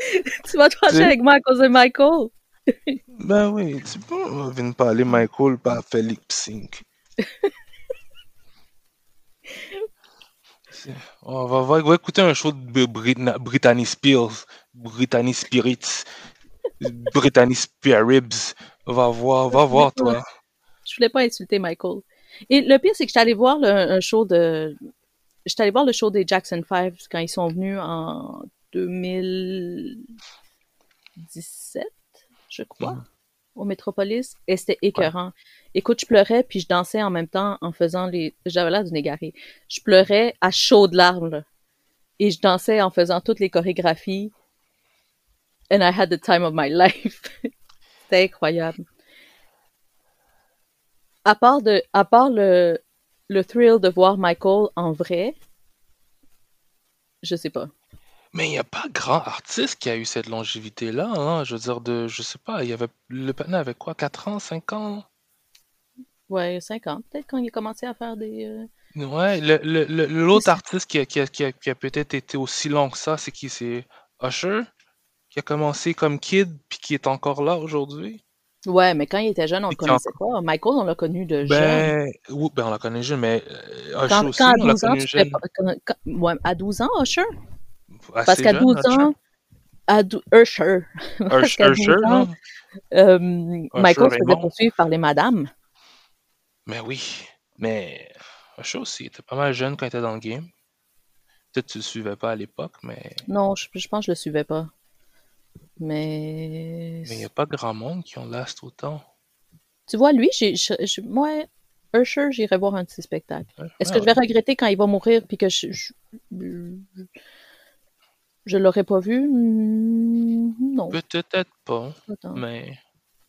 tu vas te fâcher avec moi à cause de Michael. Ben oui, tu peux venir parler Michael, lip sync. C'est- On va, voir- on va écouter un show de Britna- Brittany Spears, Brittany Spirits, Brittany. On va voir, va voir toi. Je voulais pas insulter Michael. Et le pire, c'est que j'étais allée voir le, un show de. J'étais voir le show des Jackson 5 quand ils sont venus en 2017, je crois, Mhm. au Metropolis. Et c'était écœurant. Écoute, je pleurais puis je dansais en même temps en faisant les. J'avais l'air d'une égarée. Je pleurais à chaudes larmes. là. Et je dansais en faisant toutes les chorégraphies. And I had the time of my life. c'était incroyable à part, de, à part le, le thrill de voir Michael en vrai, je sais pas. Mais il n'y a pas grand artiste qui a eu cette longévité-là. Hein? Je veux dire, de, je sais pas, il y avait le patin avait quoi, 4 ans, 5 ans? Ouais, 50, peut-être quand il a commencé à faire des. euh, Ouais, le- le- le- l'autre artiste qui a, qui a- qui a- qui a peut-être été aussi long que ça, c'est qui? C'est Usher, qui a commencé comme kid, puis qui est encore là aujourd'hui? Ouais, mais quand il était jeune, on Et le connaissait pas. Michael, on l'a connu de jeune. Ben, oui, ben on la connaît jeune, mais euh, Usher Quand, aussi, quand à on l'a 12 ans, connu tu fais jeune. pas. quand- quand- ouais, à 12 ans, Usher? Parce qu'à jeune, 12 Usher. ans. À Usher. Usher, qu'à 12 Usher, ans, non? euh, Michael se faisait poursuivre par les madames. Mais oui, mais Usher aussi, il était pas mal jeune quand il était dans le game. Peut-être que tu le suivais pas à l'époque, mais Non, je, je pense que je le suivais pas. Mais. mais il n'y a pas grand monde qui en last autant. Tu vois, lui, j'ai, moi, Usher, j'irai voir un de ses spectacles. Est-ce ouais, que je vais regretter quand il va mourir puis que je, je, je l'aurais pas vu? Hmm, Non. Peut-être pas, Attends. mais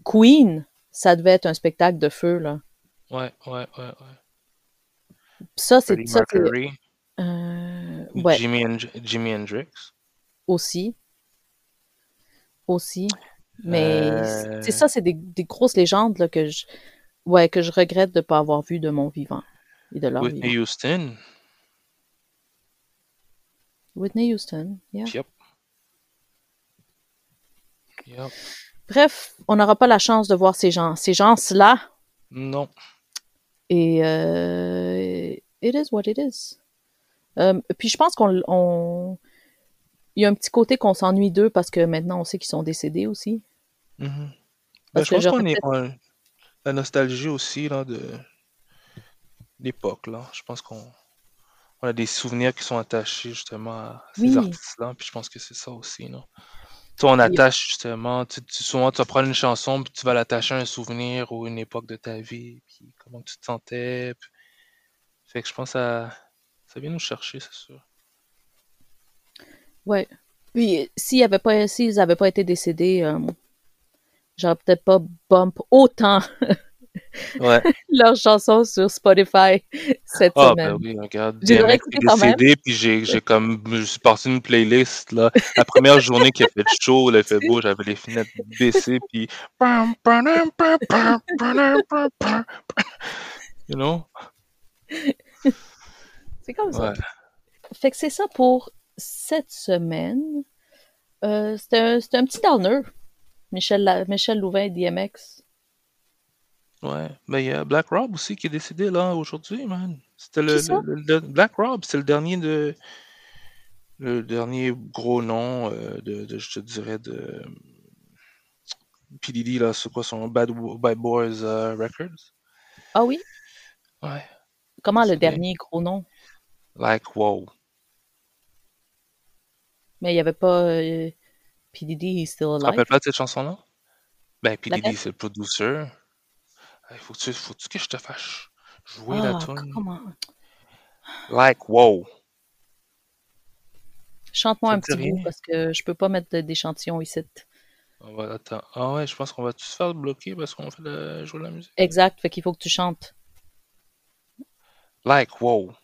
Queen, ça devait être un spectacle de feu, là. ouais, ouais, ouais, ouais. Ça, c'est, ça, euh, ouais, Jimi, Hendr- Jimi Hendrix. aussi. Aussi. Mais Euh, c'est ça, c'est des, des grosses légendes, là, que je, ouais, que je regrette de pas avoir vu de mon vivant et de leur Whitney vivant. Houston. Whitney Houston, yeah. Yep. Yep. Bref, on n'aura pas la chance de voir ces gens, ces gens-là. Non. Et euh, it is what it is. Euh, puis je pense qu'on, on- il y a un petit côté qu'on s'ennuie d'eux parce que maintenant on sait qu'ils sont décédés aussi. Ben, Parce je pense qu'on est la nostalgie aussi là, de l'époque. là. Je pense qu'on on a des souvenirs qui sont attachés justement à ces Oui. artistes-là. Puis je pense que c'est ça aussi. Tu sais, on attache justement, tu, tu- souvent tu vas prendre une chanson puis tu vas l'attacher à un souvenir ou une époque de ta vie, puis comment tu te sentais. puis- Fait que je pense que ça, ça vient nous chercher, c'est sûr. Ouais. Puis s'ils avaient pas, s'ils avaient pas été décédés, euh, j'aurais peut-être pas bump autant Ouais. leurs chansons sur Spotify cette Ah, semaine. ben oui, regarde. DMX est décédé, puis j'ai, j'ai comme, je suis parti d'une playlist, là. La première journée qu'il a fait chaud, il a fait beau, j'avais les fenêtres baissées, puis. You know? C'est comme ça. Ouais. Fait que c'est ça pour cette semaine. Euh, c'était un, c'était un petit downer. Michel, La- Michel Louvain et DMX. Ouais. Ben, il y a Black Rob aussi qui est décédé, là, aujourd'hui, man. C'était le, Qui ça? le- le- le- Black Rob, c'est le dernier de. Le dernier gros nom euh, de, de, je te dirais, de. PDD, là, c'est quoi son Bad, Bad Boys euh, Records? Ah oui? Ouais. Comment le C'est dernier gros nom? Like, wow. Mais il n'y avait pas euh, PDD, he's still Tu te alive? rappelles pas de cette chanson-là? Ben, PDD, Laquelle? c'est le producer. Il faut, -tu, faut -tu que je te fasse jouer Ah, la tune? comment? Like, wow. Chante-moi Ça un te dit petit bout rien? parce que je peux pas mettre de- d'échantillon ici. On va attendre. Ah ouais, je pense qu'on va tous se faire bloquer parce qu'on fait le... jouer de la musique? Exact, fait qu'il faut que tu chantes. Like, wow.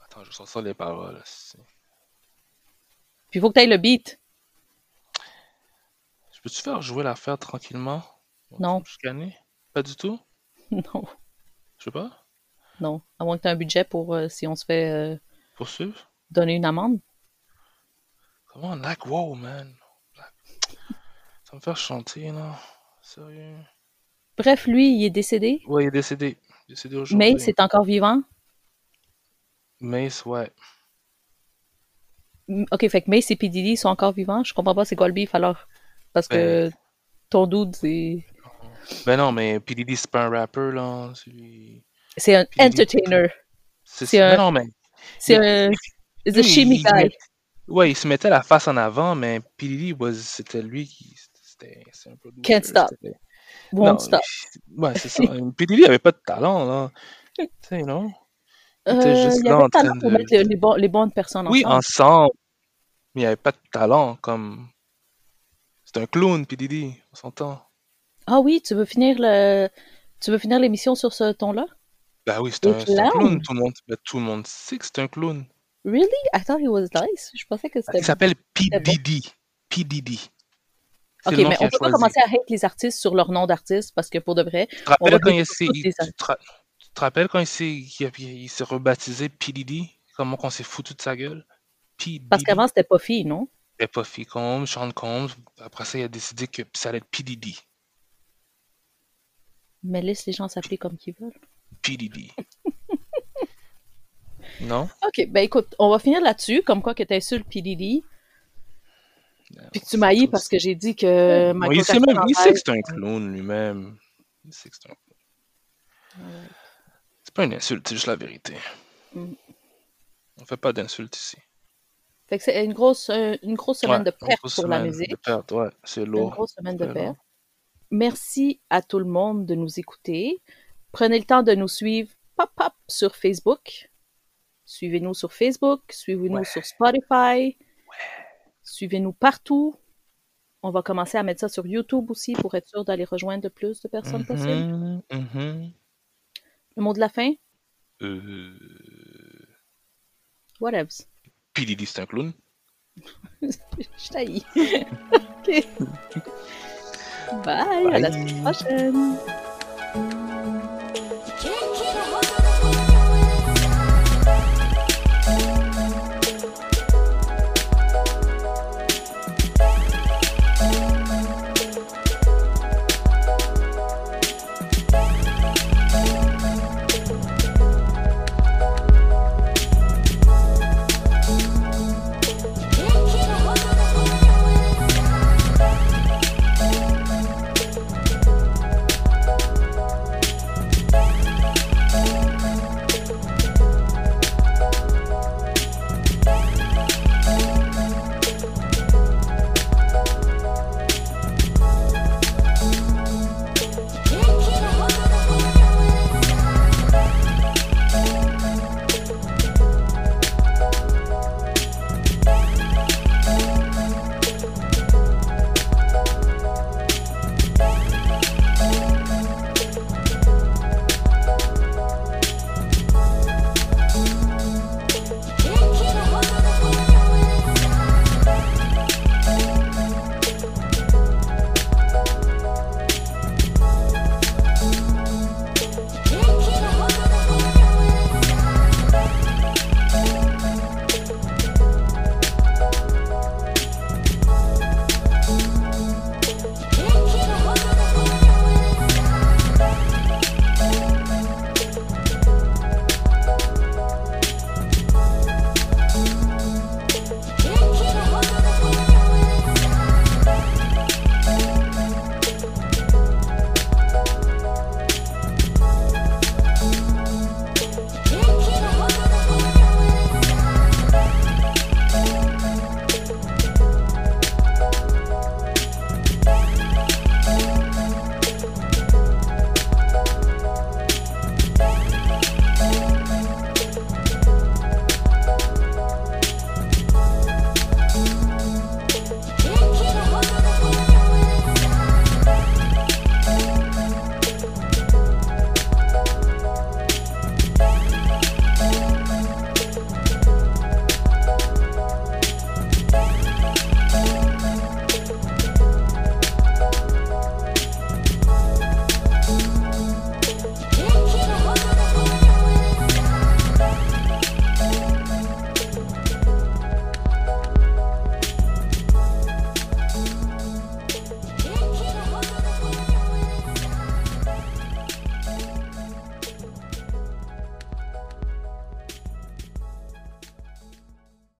Attends, je sors ça les paroles. aussi. Puis il faut que tu ailles le beat. Je peux-tu faire jouer l'affaire tranquillement? Non. Scanner? Pas du tout? Non, Je sais pas. non. À moins que tu aies un budget pour euh, si on se fait euh, Poursuivre? donner une amende. Comment? Like, wow, man. Like... Ça me fait chanter, là. Sérieux? Bref, lui, il est décédé. Ouais, il est décédé. Il est décédé aujourd'hui. Mais c'est encore vivant? Mace, ouais. Ok, fait que Mace et P. Diddy sont encore vivants. Je comprends pas c'est quoi le beef alors. Parce que ton dude, c'est. Ben non, mais P. Diddy, c'est pas un rapper, là. C'est un P. Entertainer. C'est C'est Ben un- non, mais. C'est un. It's a shimmy guy. Ouais, il se mettait la face en avant, mais P. Diddy, was- c'était lui qui. C'était c'est un producer, Can't stop. Won't Non, stop. Ouais, c'est ça. P. Diddy avait pas de talent, là. Tu sais, non? Il Euh, était juste il y là avait en talent train pour mettre les, les bon- les bonnes personnes Oui, ensemble. ensemble. Mais il avait pas de talent, comme. C'est un clown, P. Diddy, on s'entend. Ah oui, tu veux finir le. Tu veux finir l'émission sur ce ton-là? Ben oui, c'est un, est c'est un clown. tout le monde. ben, tout le monde sait que c'est un clown. Really? I thought he was nice. Je pensais que c'était Il s'appelle P. c'était. Diddy. P. Diddy. Ok, mais on peut pas commencer à hate les artistes sur leur nom d'artiste parce que pour de vrai, Tu te rappelles quand il, s'est- toutes les tu te ra- tu te rappelles quand il s'est il a- il s'est rebaptisé P. Diddy? Comment qu'on s'est foutu de sa gueule? P. parce qu'avant c'était pas fille, non? Pas Phil Combs, Sean Combs. Après ça, il a décidé que ça allait être P. Diddy. Mais laisse les gens s'appeler comme qu'ils veulent. P. Diddy. non? Ok, ben écoute, on va finir là-dessus, comme quoi que t'insultes P. Diddy, puis que tu m'haïs parce que j'ai dit que Bon, il, sait même, il sait que c'est un clown lui-même. Il sait que c'est un clown. C'est pas une insulte, c'est juste la vérité. Mm. On fait pas d'insultes ici. Fait que c'est une grosse, euh, une grosse semaine Ouais, de une perte grosse pour la semaine musique. De perte, ouais, c'est Une lourd. grosse semaine de perte. Merci à tout le monde de nous écouter. Prenez le temps de nous suivre pop, pop, sur Facebook. Suivez-nous sur Facebook, suivez-nous Ouais. sur Spotify. Suivez-nous partout. On va commencer à mettre ça sur YouTube aussi pour être sûr d'aller rejoindre le plus de personnes possible. Mhm, mhm. Le mot de la fin? Euh, Whatevs. P. Diddy, c'est un clown. Je t'haïs. OK. Bye, à la Bye. semaine prochaine.